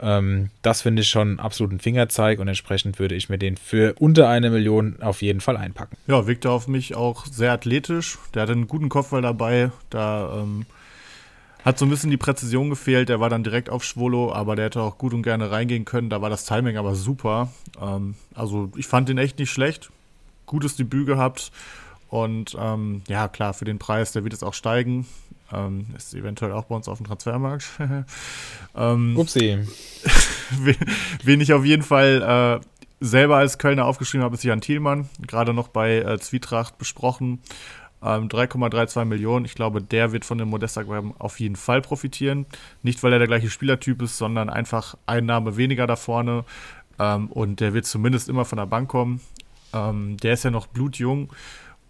Ähm, das finde ich schon absolut ein Fingerzeig und entsprechend würde ich mir den für unter eine Million auf jeden Fall einpacken. Ja, wirkte auf mich auch sehr athletisch. Der hatte einen guten Kopfball dabei. Da ähm, Hat so ein bisschen die Präzision gefehlt, der war dann direkt auf Schwolo, aber der hätte auch gut und gerne reingehen können. Da war das Timing aber super. Ähm, also ich fand ihn echt nicht schlecht. Gutes Debüt gehabt. Und ähm, ja, klar, für den Preis, der wird jetzt auch steigen. Ähm, ist eventuell auch bei uns auf dem Transfermarkt. *laughs* ähm, Upsi. *laughs* wen ich auf jeden Fall äh, selber als Kölner aufgeschrieben habe, ist Jan Thielmann. Gerade noch bei äh, Zwietracht besprochen. Ähm, 3,32 Millionen. Ich glaube, der wird von dem Modesta-Graben auf jeden Fall profitieren. Nicht, weil er der gleiche Spielertyp ist, sondern einfach Einnahme weniger da vorne. Ähm, und der wird zumindest immer von der Bank kommen. Ähm, der ist ja noch blutjung.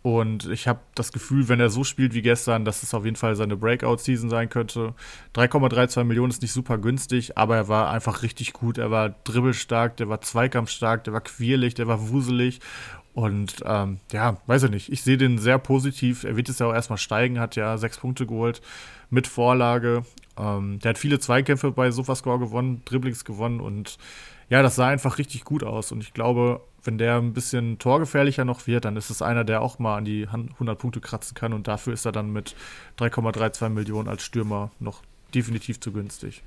Und ich habe das Gefühl, wenn er so spielt wie gestern, dass es auf jeden Fall seine Breakout-Season sein könnte. 3,32 Millionen ist nicht super günstig, aber er war einfach richtig gut. Er war dribbelstark, der war zweikampfstark, der war quirlig, der war wuselig. Und ähm, ja, weiß ich nicht. Ich sehe den sehr positiv. Er wird jetzt ja auch erstmal steigen, hat ja sechs Punkte geholt mit Vorlage. Ähm, der hat viele Zweikämpfe bei Sofascore gewonnen, Dribblings gewonnen und ja, das sah einfach richtig gut aus. Und ich glaube, wenn der ein bisschen torgefährlicher noch wird, dann ist es einer, der auch mal an die 100 Punkte kratzen kann. Und dafür ist er dann mit 3,32 Millionen als Stürmer noch definitiv zu günstig.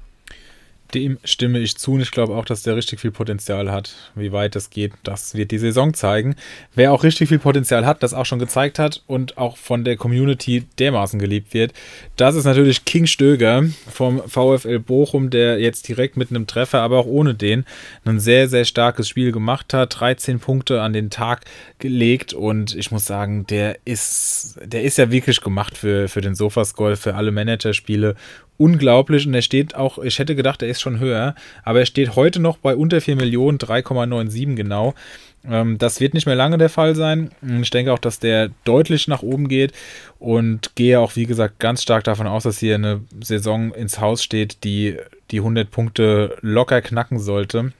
Dem stimme ich zu und ich glaube auch, dass der richtig viel Potenzial hat. Wie weit das geht, das wird die Saison zeigen. Wer auch richtig viel Potenzial hat, das auch schon gezeigt hat und auch von der Community dermaßen geliebt wird, das ist natürlich King Stöger vom VfL Bochum, der jetzt direkt mit einem Treffer, aber auch ohne den, ein sehr, sehr starkes Spiel gemacht hat. 13 Punkte an den Tag gelegt und ich muss sagen, der ist, der ist ja wirklich gemacht für, für den Sofascroll, für alle Managerspiele unglaublich und er steht auch, ich hätte gedacht, er ist schon höher, aber er steht heute noch bei unter 4 Millionen, 3,97 genau. Ähm, das wird nicht mehr lange der Fall sein. Ich denke auch, dass der deutlich nach oben geht und gehe auch, wie gesagt, ganz stark davon aus, dass hier eine Saison ins Haus steht, die die 100 Punkte locker knacken sollte.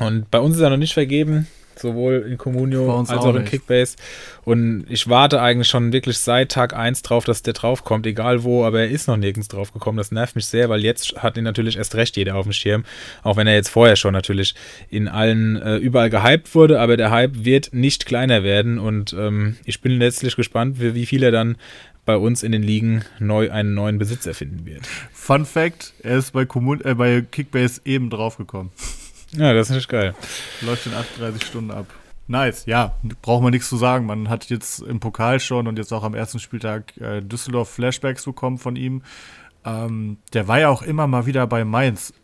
Und bei uns ist er noch nicht vergeben sowohl in Communio als auch, auch in Kickbase. Und ich warte eigentlich schon wirklich seit Tag 1 drauf, dass der draufkommt, egal wo, aber er ist noch nirgends drauf gekommen. Das nervt mich sehr, weil jetzt hat ihn natürlich erst recht jeder auf dem Schirm, auch wenn er jetzt vorher schon natürlich in allen, äh, überall gehypt wurde, aber der Hype wird nicht kleiner werden und ähm, ich bin letztlich gespannt, wie, wie viel er dann bei uns in den Ligen neu einen neuen Besitzer finden wird. Fun Fact: Er ist bei, Commun äh, bei Kickbase eben draufgekommen. Ja, das ist nicht geil. Läuft in 38 Stunden ab. Nice, ja, braucht man nichts zu sagen. Man hat jetzt im Pokal schon und jetzt auch am ersten Spieltag äh, Düsseldorf Flashbacks bekommen von ihm. Ähm, der war ja auch immer mal wieder bei Mainz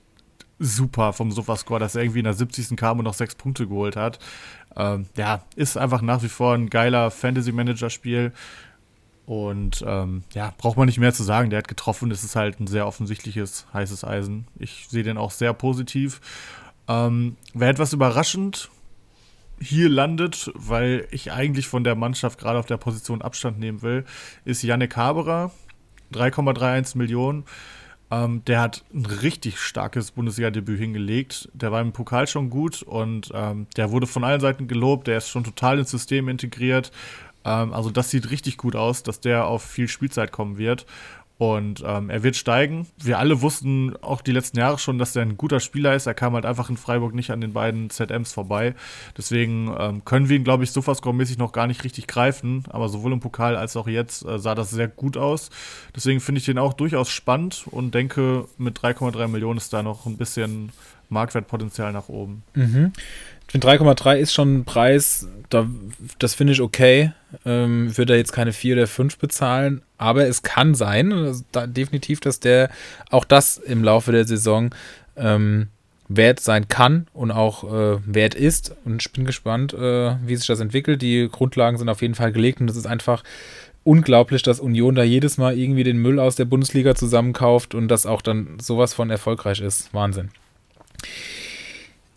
super vom Sofascore, dass er irgendwie in der 70. kam und noch sechs Punkte geholt hat. Ähm, ja, ist einfach nach wie vor ein geiler Fantasy-Manager-Spiel. Und ähm, ja, braucht man nicht mehr zu sagen. Der hat getroffen. Es ist halt ein sehr offensichtliches heißes Eisen. Ich sehe den auch sehr positiv. Ähm, Wäre etwas überraschend hier landet, weil ich eigentlich von der Mannschaft gerade auf der Position Abstand nehmen will, ist Yannick Haberer, 3,31 Millionen. Ähm, der hat ein richtig starkes Bundesliga-Debüt hingelegt. Der war im Pokal schon gut und ähm, der wurde von allen Seiten gelobt. Der ist schon total ins System integriert. Ähm, also das sieht richtig gut aus, dass der auf viel Spielzeit kommen wird. Und ähm, er wird steigen. Wir alle wussten auch die letzten Jahre schon, dass er ein guter Spieler ist. Er kam halt einfach in Freiburg nicht an den beiden ZMs vorbei. Deswegen ähm, können wir ihn, glaube ich, Sofascore-mäßig noch gar nicht richtig greifen. Aber sowohl im Pokal als auch jetzt äh, sah das sehr gut aus. Deswegen finde ich den auch durchaus spannend und denke, mit 3,3 Millionen ist da noch ein bisschen Marktwertpotenzial nach oben. Mhm. Ich finde 3,3 ist schon ein Preis, da, das finde ich okay. Ähm, würde er jetzt keine 4 oder 5 bezahlen, aber es kann sein, also da, definitiv, dass der auch das im Laufe der Saison ähm, wert sein kann und auch äh, wert ist. Und ich bin gespannt, äh, wie sich das entwickelt. Die Grundlagen sind auf jeden Fall gelegt und es ist einfach unglaublich, dass Union da jedes Mal irgendwie den Müll aus der Bundesliga zusammenkauft und das auch dann sowas von erfolgreich ist. Wahnsinn.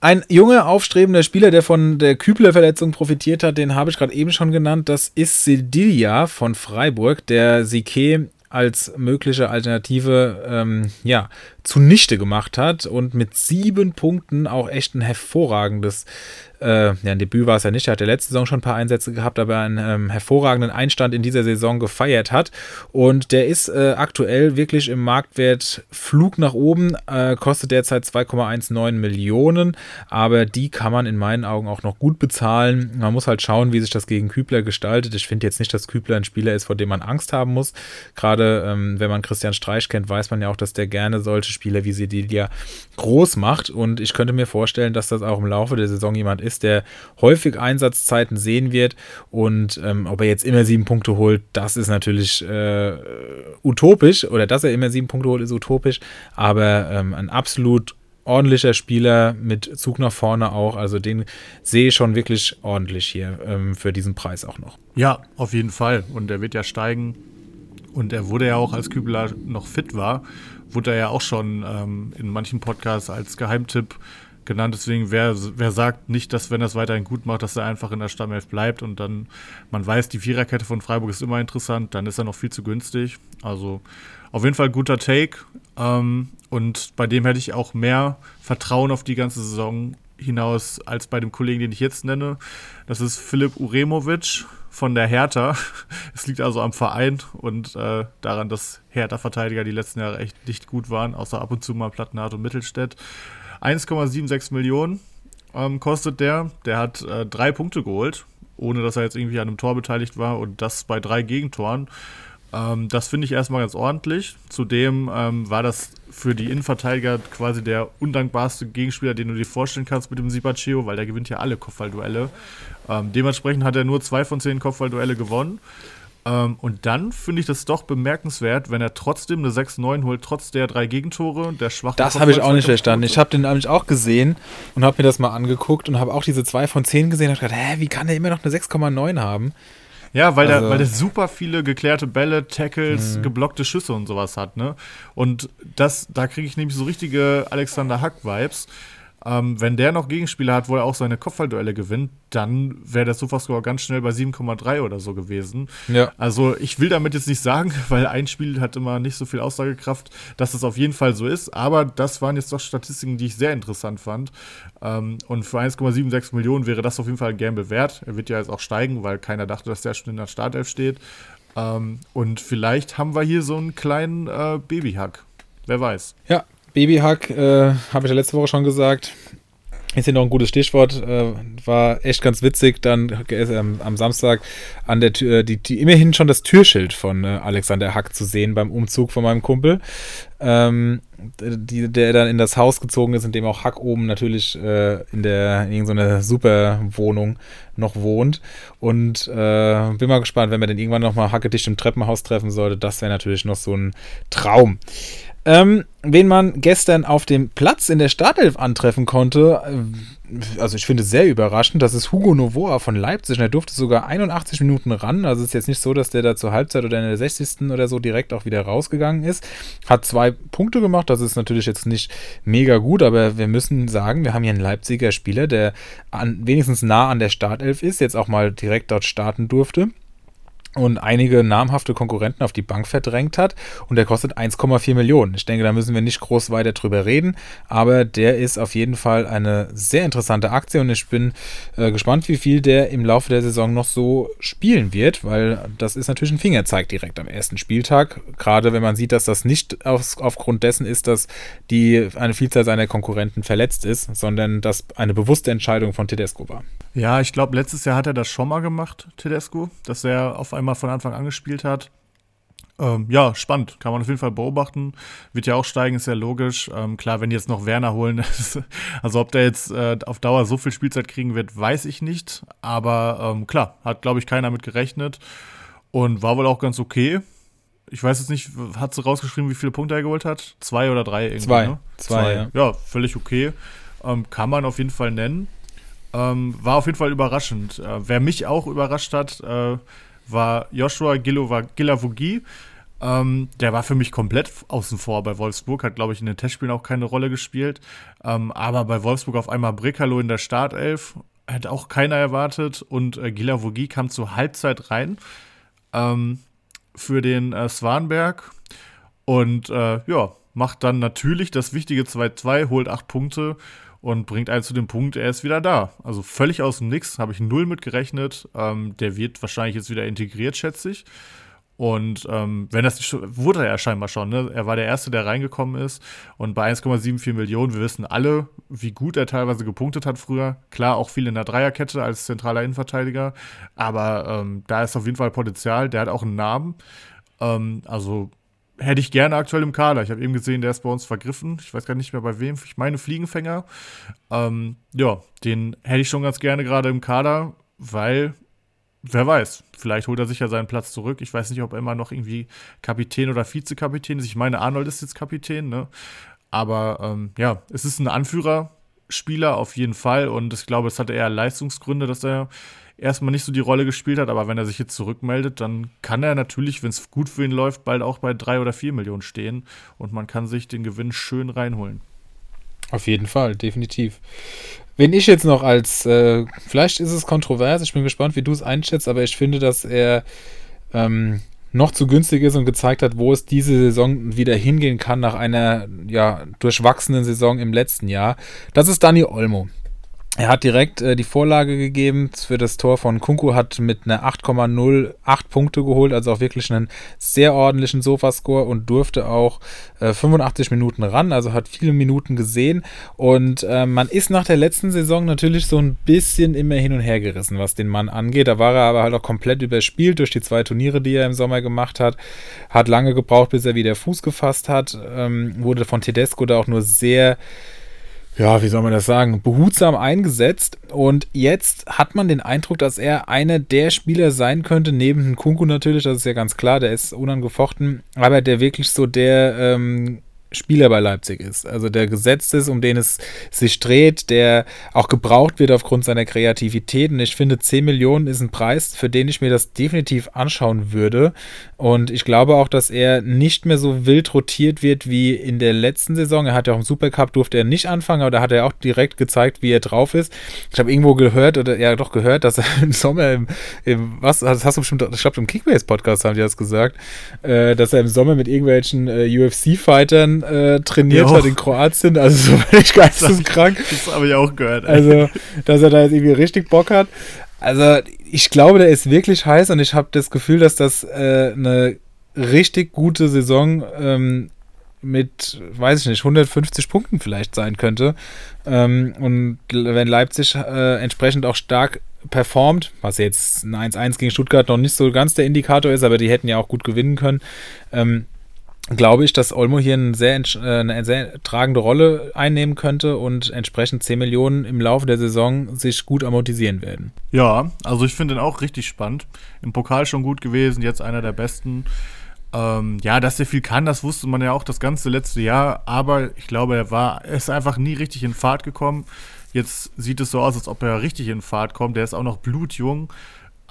Ein junger, aufstrebender Spieler, der von der Kübler-Verletzung profitiert hat, den habe ich gerade eben schon genannt. Das ist Sedilia von Freiburg, der Sique als mögliche Alternative ähm, ja, zunichte gemacht hat und mit sieben Punkten auch echt ein hervorragendes äh, ja, ein Debüt war es ja nicht, er hat ja letzte Saison schon ein paar Einsätze gehabt, aber einen ähm, hervorragenden Einstand in dieser Saison gefeiert hat. Und der ist äh, aktuell wirklich im Marktwert Flug nach oben, äh, kostet derzeit 2,19 Millionen, aber die kann man in meinen Augen auch noch gut bezahlen. Man muss halt schauen, wie sich das gegen Kübler gestaltet. Ich finde jetzt nicht, dass Kübler ein Spieler ist, vor dem man Angst haben muss. Gerade ähm, wenn man Christian Streich kennt, weiß man ja auch, dass der gerne solche Spieler wie Sedilia groß macht. Und ich könnte mir vorstellen, dass das auch im Laufe der Saison jemand ist, ist, der häufig Einsatzzeiten sehen wird. Und ähm, ob er jetzt immer sieben Punkte holt, das ist natürlich äh, utopisch. Oder dass er immer sieben Punkte holt, ist utopisch. Aber ähm, ein absolut ordentlicher Spieler mit Zug nach vorne auch. Also den sehe ich schon wirklich ordentlich hier ähm, für diesen Preis auch noch. Ja, auf jeden Fall. Und er wird ja steigen. Und er wurde ja auch, als Kübler noch fit war, wurde er ja auch schon ähm, in manchen Podcasts als Geheimtipp genannt. Deswegen, wer, wer sagt nicht, dass wenn er es weiterhin gut macht, dass er einfach in der Stammelf bleibt und dann, man weiß, die Viererkette von Freiburg ist immer interessant, dann ist er noch viel zu günstig. Also auf jeden Fall guter Take. Ähm, und bei dem hätte ich auch mehr Vertrauen auf die ganze Saison hinaus als bei dem Kollegen, den ich jetzt nenne. Das ist Philipp Uremovic von der Hertha. *laughs* Es liegt also am Verein und äh, daran, dass Hertha-Verteidiger die letzten Jahre echt nicht gut waren, außer ab und zu mal Plattenhardt und Mittelstädt. 1,76 Millionen ähm, kostet der. Der hat äh, drei Punkte geholt, ohne dass er jetzt irgendwie an einem Tor beteiligt war und das bei drei Gegentoren. Ähm, das finde ich erstmal ganz ordentlich. Zudem ähm, war das für die Innenverteidiger quasi der undankbarste Gegenspieler, den du dir vorstellen kannst mit dem Sibacheo, weil der gewinnt ja alle Kopfballduelle. Ähm, dementsprechend hat er nur zwei von zehn Kopfballduelle gewonnen. Ähm, und dann finde ich das doch bemerkenswert, wenn er trotzdem eine 6-9 holt, trotz der drei Gegentore, der schwachen Das habe ich auch nicht verstanden. Ich habe den nämlich auch gesehen und habe mir das mal angeguckt und habe auch diese 2 von 10 gesehen und gedacht, hä, wie kann er immer noch eine 6,9 haben? Ja, weil, also, der, weil der super viele geklärte Bälle, Tackles, mhm. geblockte Schüsse und sowas hat, ne? Und das, da kriege ich nämlich so richtige Alexander Hack-Vibes. Ähm, wenn der noch Gegenspieler hat, wo er auch seine Kopfballduelle gewinnt, dann wäre der Sofa-Score ganz schnell bei 7,3 oder so gewesen. Ja. Also ich will damit jetzt nicht sagen, *laughs* weil ein Spiel hat immer nicht so viel Aussagekraft, dass das auf jeden Fall so ist. Aber das waren jetzt doch Statistiken, die ich sehr interessant fand. Ähm, und für 1,76 Millionen wäre das auf jeden Fall ein Gamble wert. Er wird ja jetzt auch steigen, weil keiner dachte, dass der schon in der Startelf steht. Ähm, und vielleicht haben wir hier so einen kleinen äh, Babyhack. Wer weiß. Ja, Babyhack, äh, habe ich ja letzte Woche schon gesagt. Ist hier noch ein gutes Stichwort. Äh, war echt ganz witzig, dann äh, am Samstag an der Tür, äh, die, die, immerhin schon das Türschild von äh, Alexander Hack zu sehen beim Umzug von meinem Kumpel. Ähm, die, der dann in das Haus gezogen ist, in dem auch Hack oben natürlich äh, in der in irgendeiner super Wohnung noch wohnt. Und äh, bin mal gespannt, wenn man denn irgendwann nochmal Hacke dicht im Treppenhaus treffen sollte. Das wäre natürlich noch so ein Traum. Ähm, wen man gestern auf dem Platz in der Startelf antreffen konnte, äh, also ich finde es sehr überraschend, das ist Hugo Novoa von Leipzig. Und er durfte sogar 81 Minuten ran. Also es ist jetzt nicht so, dass der da zur Halbzeit oder in der 60. oder so direkt auch wieder rausgegangen ist. Hat zwei Punkte gemacht. Das ist natürlich jetzt nicht mega gut, aber wir müssen sagen, wir haben hier einen Leipziger Spieler, der an, wenigstens nah an der Startelf ist, jetzt auch mal direkt dort starten durfte und einige namhafte Konkurrenten auf die Bank verdrängt hat. Und der kostet 1,4 Millionen. Ich denke, da müssen wir nicht groß weiter drüber reden, aber der ist auf jeden Fall eine sehr interessante Aktie. Und ich bin äh, gespannt, wie viel der im Laufe der Saison noch so spielen wird, weil das ist natürlich ein Fingerzeig direkt am ersten Spieltag, gerade wenn man sieht, dass das nicht auf, aufgrund dessen ist, dass die eine Vielzahl seiner Konkurrenten verletzt ist, sondern dass eine bewusste Entscheidung von Tedesco war. Ja, ich glaube, letztes Jahr hat er das schon mal gemacht, Tedesco, dass er auf einmal von Anfang an gespielt hat. Ähm, ja, spannend. Kann man auf jeden Fall beobachten. Wird ja auch steigen, ist ja logisch. Ähm, klar, wenn die jetzt noch Werner holen, *laughs* also ob der jetzt äh, auf Dauer so viel Spielzeit kriegen wird, weiß ich nicht. Aber ähm, klar, hat, glaube ich, keiner mit gerechnet. Und war wohl auch ganz okay. Ich weiß jetzt nicht, hat sie rausgeschrieben, wie viele Punkte er geholt hat? Zwei oder drei irgendwie? Zwei. Ne? Zwei, Zwei ja. ja. völlig okay. Ähm, kann man auf jeden Fall nennen. Ähm, war auf jeden Fall überraschend. Äh, wer mich auch überrascht hat, äh, war Joshua Gilavogi. Ähm, der war für mich komplett außen vor bei Wolfsburg, hat, glaube ich, in den Testspielen auch keine Rolle gespielt. Ähm, aber bei Wolfsburg auf einmal Brekalo in der Startelf, hätte auch keiner erwartet. Und äh, Gilavogi kam zur Halbzeit rein ähm, für den äh, Swanberg. Und äh, ja, macht dann natürlich das wichtige 2-2, holt acht Punkte und bringt einen zu dem Punkt, er ist wieder da. Also völlig aus dem Nix, habe ich null mit gerechnet. Ähm, der wird wahrscheinlich jetzt wieder integriert, schätze ich. Und ähm, wenn das wurde er ja scheinbar schon, ne? Er war der Erste, der reingekommen ist. Und bei 1,74 Millionen, wir wissen alle, wie gut er teilweise gepunktet hat früher. Klar, auch viel in der Dreierkette als zentraler Innenverteidiger. Aber ähm, da ist auf jeden Fall Potenzial. Der hat auch einen Namen. Ähm, also hätte ich gerne aktuell im Kader. Ich habe eben gesehen, der ist bei uns vergriffen. Ich weiß gar nicht mehr bei wem. Ich meine Fliegenfänger. Ähm, ja, den hätte ich schon ganz gerne gerade im Kader, weil wer weiß, vielleicht holt er sich ja seinen Platz zurück. Ich weiß nicht, ob er immer noch irgendwie Kapitän oder Vizekapitän ist. Ich meine, Arnold ist jetzt Kapitän, ne? Aber ähm, ja, es ist ein Anführerspieler auf jeden Fall und ich glaube, es hatte eher Leistungsgründe, dass er erstmal nicht so die Rolle gespielt hat. Aber wenn er sich jetzt zurückmeldet, dann kann er natürlich, wenn es gut für ihn läuft, bald auch bei drei oder vier Millionen stehen und man kann sich den Gewinn schön reinholen. Auf jeden Fall, definitiv. Wenn ich jetzt noch als, äh, vielleicht ist es kontrovers, ich bin gespannt, wie du es einschätzt, aber ich finde, dass er ähm, noch zu günstig ist und gezeigt hat, wo es diese Saison wieder hingehen kann nach einer ja, durchwachsenen Saison im letzten Jahr. Das ist Dani Olmo. Er hat direkt äh, die Vorlage gegeben für das Tor von Kunku, hat mit einer 8,08 Punkte geholt, also auch wirklich einen sehr ordentlichen Sofascore und durfte auch äh, 85 Minuten ran, also hat viele Minuten gesehen. Und äh, man ist nach der letzten Saison natürlich so ein bisschen immer hin und her gerissen, was den Mann angeht. Da war er aber halt auch komplett überspielt durch die zwei Turniere, die er im Sommer gemacht hat. Hat lange gebraucht, bis er wieder Fuß gefasst hat. Ähm, wurde von Tedesco da auch nur sehr ja, wie soll man das sagen, behutsam eingesetzt. Und jetzt hat man den Eindruck, dass er einer der Spieler sein könnte, neben Kunku natürlich, das ist ja ganz klar, der ist unangefochten, aber der wirklich so der ähm, Spieler bei Leipzig ist. Also der gesetzt ist, um den es sich dreht, der auch gebraucht wird aufgrund seiner Kreativität. Und ich finde, 10 Millionen ist ein Preis, für den ich mir das definitiv anschauen würde. Und ich glaube auch, dass er nicht mehr so wild rotiert wird wie in der letzten Saison. Er hat ja auch im Supercup durfte er nicht anfangen, aber da hat er auch direkt gezeigt, wie er drauf ist. Ich habe irgendwo gehört, oder ja doch gehört, dass er *laughs* im Sommer im, im was, das hast du bestimmt, ich glaube im Kickbase-Podcast haben die das gesagt, äh, dass er im Sommer mit irgendwelchen äh, UFC-Fightern äh, trainiert ja. hat in Kroatien. Also *laughs* so völlig geisteskrank. Das, das habe ich auch gehört. Ey. Also, dass er da jetzt irgendwie richtig Bock hat. Also, ich glaube, der ist wirklich heiß und ich habe das Gefühl, dass das äh, eine richtig gute Saison ähm, mit, weiß ich nicht, 150 Punkten vielleicht sein könnte. Ähm, und wenn Leipzig äh, entsprechend auch stark performt, was jetzt ein 1-1 gegen Stuttgart noch nicht so ganz der Indikator ist, aber die hätten ja auch gut gewinnen können, ähm, glaube ich, dass Olmo hier eine sehr, äh, eine sehr tragende Rolle einnehmen könnte und entsprechend 10 Millionen im Laufe der Saison sich gut amortisieren werden. Ja, also ich finde ihn auch richtig spannend. Im Pokal schon gut gewesen, jetzt einer der besten. Ähm, ja, dass er viel kann, das wusste man ja auch das ganze letzte Jahr, aber ich glaube, er war, er ist einfach nie richtig in Fahrt gekommen. Jetzt sieht es so aus, als ob er richtig in Fahrt kommt. Der ist auch noch blutjung.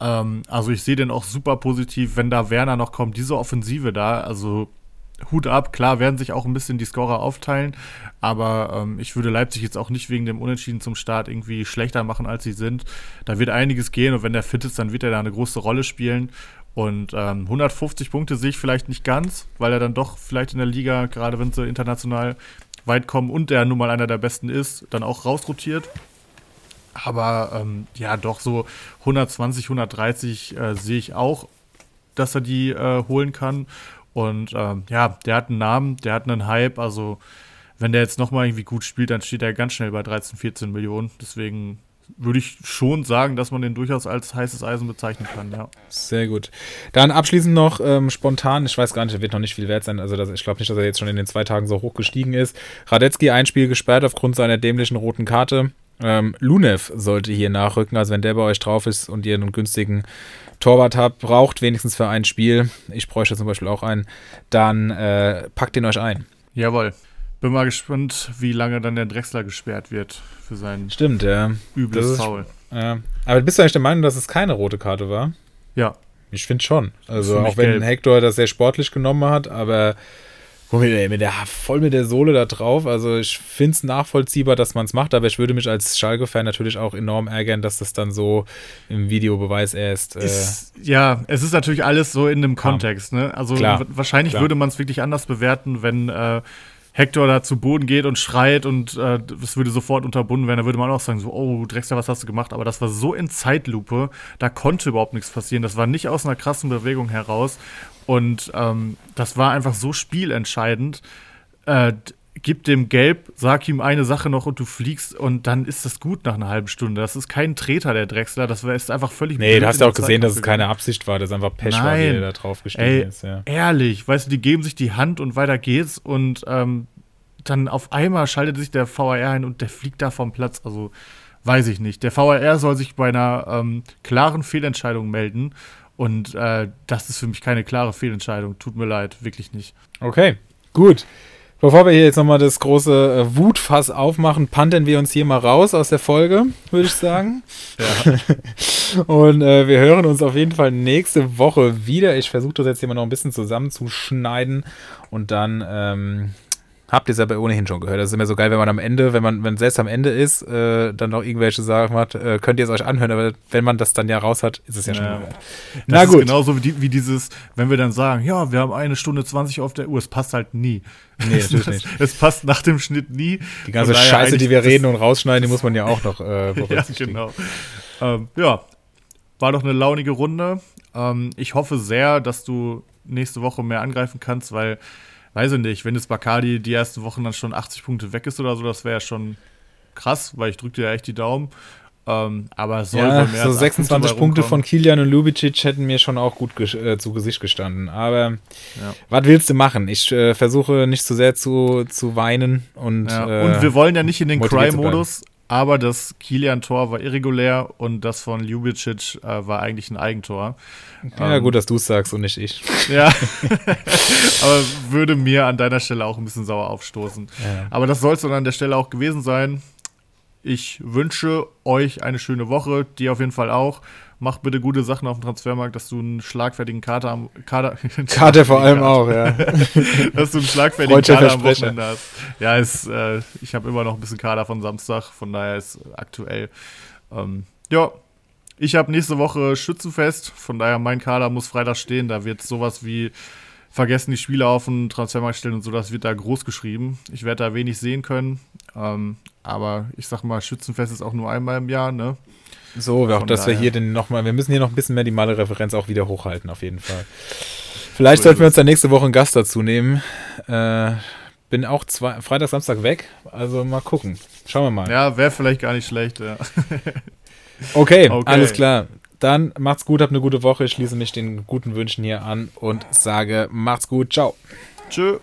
Ähm, also ich sehe den auch super positiv, wenn da Werner noch kommt, diese Offensive da. Also Hut ab, klar werden sich auch ein bisschen die Scorer aufteilen, aber ähm, ich würde Leipzig jetzt auch nicht wegen dem Unentschieden zum Start irgendwie schlechter machen, als sie sind. Da wird einiges gehen und wenn der fit ist, dann wird er da eine große Rolle spielen. Und ähm, 150 Punkte sehe ich vielleicht nicht ganz, weil er dann doch vielleicht in der Liga, gerade wenn sie international weit kommen und der nun mal einer der besten ist, dann auch rausrotiert. Aber ähm, ja, doch so 120, 130 äh, sehe ich auch, dass er die äh, holen kann. Und ähm, ja, der hat einen Namen, der hat einen Hype. Also, wenn der jetzt nochmal irgendwie gut spielt, dann steht er ganz schnell bei 13, 14 Millionen. Deswegen würde ich schon sagen, dass man den durchaus als heißes Eisen bezeichnen kann, ja. Sehr gut. Dann abschließend noch ähm, spontan, ich weiß gar nicht, er wird noch nicht viel wert sein, also das, ich glaube nicht, dass er jetzt schon in den zwei Tagen so hoch gestiegen ist. Radetzky ein Spiel gesperrt aufgrund seiner dämlichen roten Karte. Ähm, Lunev sollte hier nachrücken, also wenn der bei euch drauf ist und ihr einen günstigen Torwart habt, braucht wenigstens für ein Spiel, ich bräuchte zum Beispiel auch einen, dann äh, packt ihn euch ein. Jawohl. Bin mal gespannt, wie lange dann der Drechsler gesperrt wird für seinen Stimmt, ja. übles ist, Foul. Ja. Aber bist du eigentlich der Meinung, dass es keine rote Karte war? Ja. Ich finde schon. Also auch wenn gelb. Hector das sehr sportlich genommen hat, aber mit, mit der, voll mit der Sohle da drauf. Also ich finde es nachvollziehbar, dass man es macht, aber ich würde mich als Schalke-Fan natürlich auch enorm ärgern, dass das dann so im Videobeweis erst. Äh, ist, ja, es ist natürlich alles so in dem Kontext. Ne? Also Klar, wahrscheinlich klar. würde man es wirklich anders bewerten, wenn äh, Hector da zu Boden geht und schreit und äh, es würde sofort unterbunden werden. Da würde man auch sagen, so, oh, Drexler, was hast du gemacht? Aber das war so in Zeitlupe, da konnte überhaupt nichts passieren. Das war nicht aus einer krassen Bewegung heraus. Und ähm, das war einfach so spielentscheidend. Äh, gib dem Gelb, sag ihm eine Sache noch und du fliegst und dann ist das gut nach einer halben Stunde. Das ist kein Treter, der Drechsler. Das war- ist einfach völlig nee, du hast ja der auch gesehen, dass es keine Absicht war, dass einfach Pech war, Nein. er da drauf gestiegen ist. Ja. ehrlich, weißt du, die geben sich die Hand und weiter geht's und ähm, dann auf einmal schaltet sich der VAR ein und der fliegt da vom Platz. Also weiß ich nicht. Der VAR soll sich bei einer ähm, klaren Fehlentscheidung melden und äh, das ist für mich keine klare Fehlentscheidung. Tut mir leid, wirklich nicht. Okay, gut. Bevor wir hier jetzt nochmal das große äh, Wutfass aufmachen, panten wir uns hier mal raus aus der Folge, würde ich sagen. *laughs* Und äh, wir hören uns auf jeden Fall nächste Woche wieder. Ich versuche das jetzt hier mal noch ein bisschen zusammenzuschneiden und dann ähm, habt ihr es aber ohnehin schon gehört. Das ist immer so geil, wenn man am Ende, wenn man wenn selbst am Ende ist, äh, dann noch irgendwelche Sachen hat, äh, könnt ihr es euch anhören, aber wenn man das dann ja raus hat, ist es ja, schon Ja. gehört. Das Na ist gut. genauso wie, die, wie dieses, wenn wir dann sagen, ja, wir haben eine Stunde 20 auf der Uhr, es passt halt nie. Nee, natürlich *laughs* nicht. Es passt nach dem Schnitt nie. Die ganze Scheiße, die wir reden und rausschneiden, die muss man ja auch noch äh, *laughs* Ja, berücksichtigen. genau. Ähm, ja, war doch eine launige Runde. Ähm, ich hoffe sehr, dass du nächste Woche mehr angreifen kannst, weil, weiß ich nicht, wenn jetzt Bacardi die ersten Wochen dann schon 80 Punkte weg ist oder so, das wäre ja schon krass, weil ich drücke dir ja echt die Daumen. Ähm, aber es soll Ja, mehr so als acht 26 bei Punkte von. Kilian und Lubicic hätten mir schon auch gut äh, zu Gesicht gestanden. Aber Ja. was willst du machen? Ich äh, versuche nicht zu sehr zu, zu weinen und, Ja, äh, und wir wollen ja nicht in den. Cry-Modus, aber das Kilian-Tor war irregulär und das von Ljubicic äh, war eigentlich ein Eigentor. ja ähm, gut, dass du es sagst und nicht ich. Ja, *laughs* aber würde mir an deiner Stelle auch ein bisschen sauer aufstoßen. Ja. Aber das soll es dann an der Stelle auch gewesen sein. Ich wünsche euch eine schöne Woche, dir auf jeden Fall auch. Mach bitte gute Sachen auf dem Transfermarkt, dass du einen schlagfertigen Kater am Kader, *laughs* Karte vor allem auch, ja. *laughs* dass du einen schlagfertigen Freudscher Kader am. Wochenende hast. Ja, ist, äh, ich habe immer noch ein bisschen Kader von Samstag, von daher ist aktuell. Ähm, ja, ich habe nächste Woche Schützenfest, von daher mein Kader muss Freitag stehen. Da wird sowas wie vergessen die Spieler auf den Transfermarkt stellen und so, das wird da groß geschrieben. Ich werde da wenig sehen können. Ähm, aber ich sag mal, Schützenfest ist auch nur einmal im Jahr, ne? So, auch dass wir daher. hier den noch mal, wir müssen hier noch ein bisschen mehr die Maler-Referenz auch wieder hochhalten, auf jeden Fall. Vielleicht So sollten wir uns dann nächste Woche einen Gast dazu nehmen. Äh, bin auch zwei, Freitag, Samstag weg, also mal gucken. Schauen wir mal. Ja, wäre vielleicht gar nicht schlecht, ja. *laughs* Okay, Okay. alles klar. Dann macht's gut, habt eine gute Woche. Ich schließe mich den guten Wünschen hier an und sage macht's gut. Ciao. Tschö.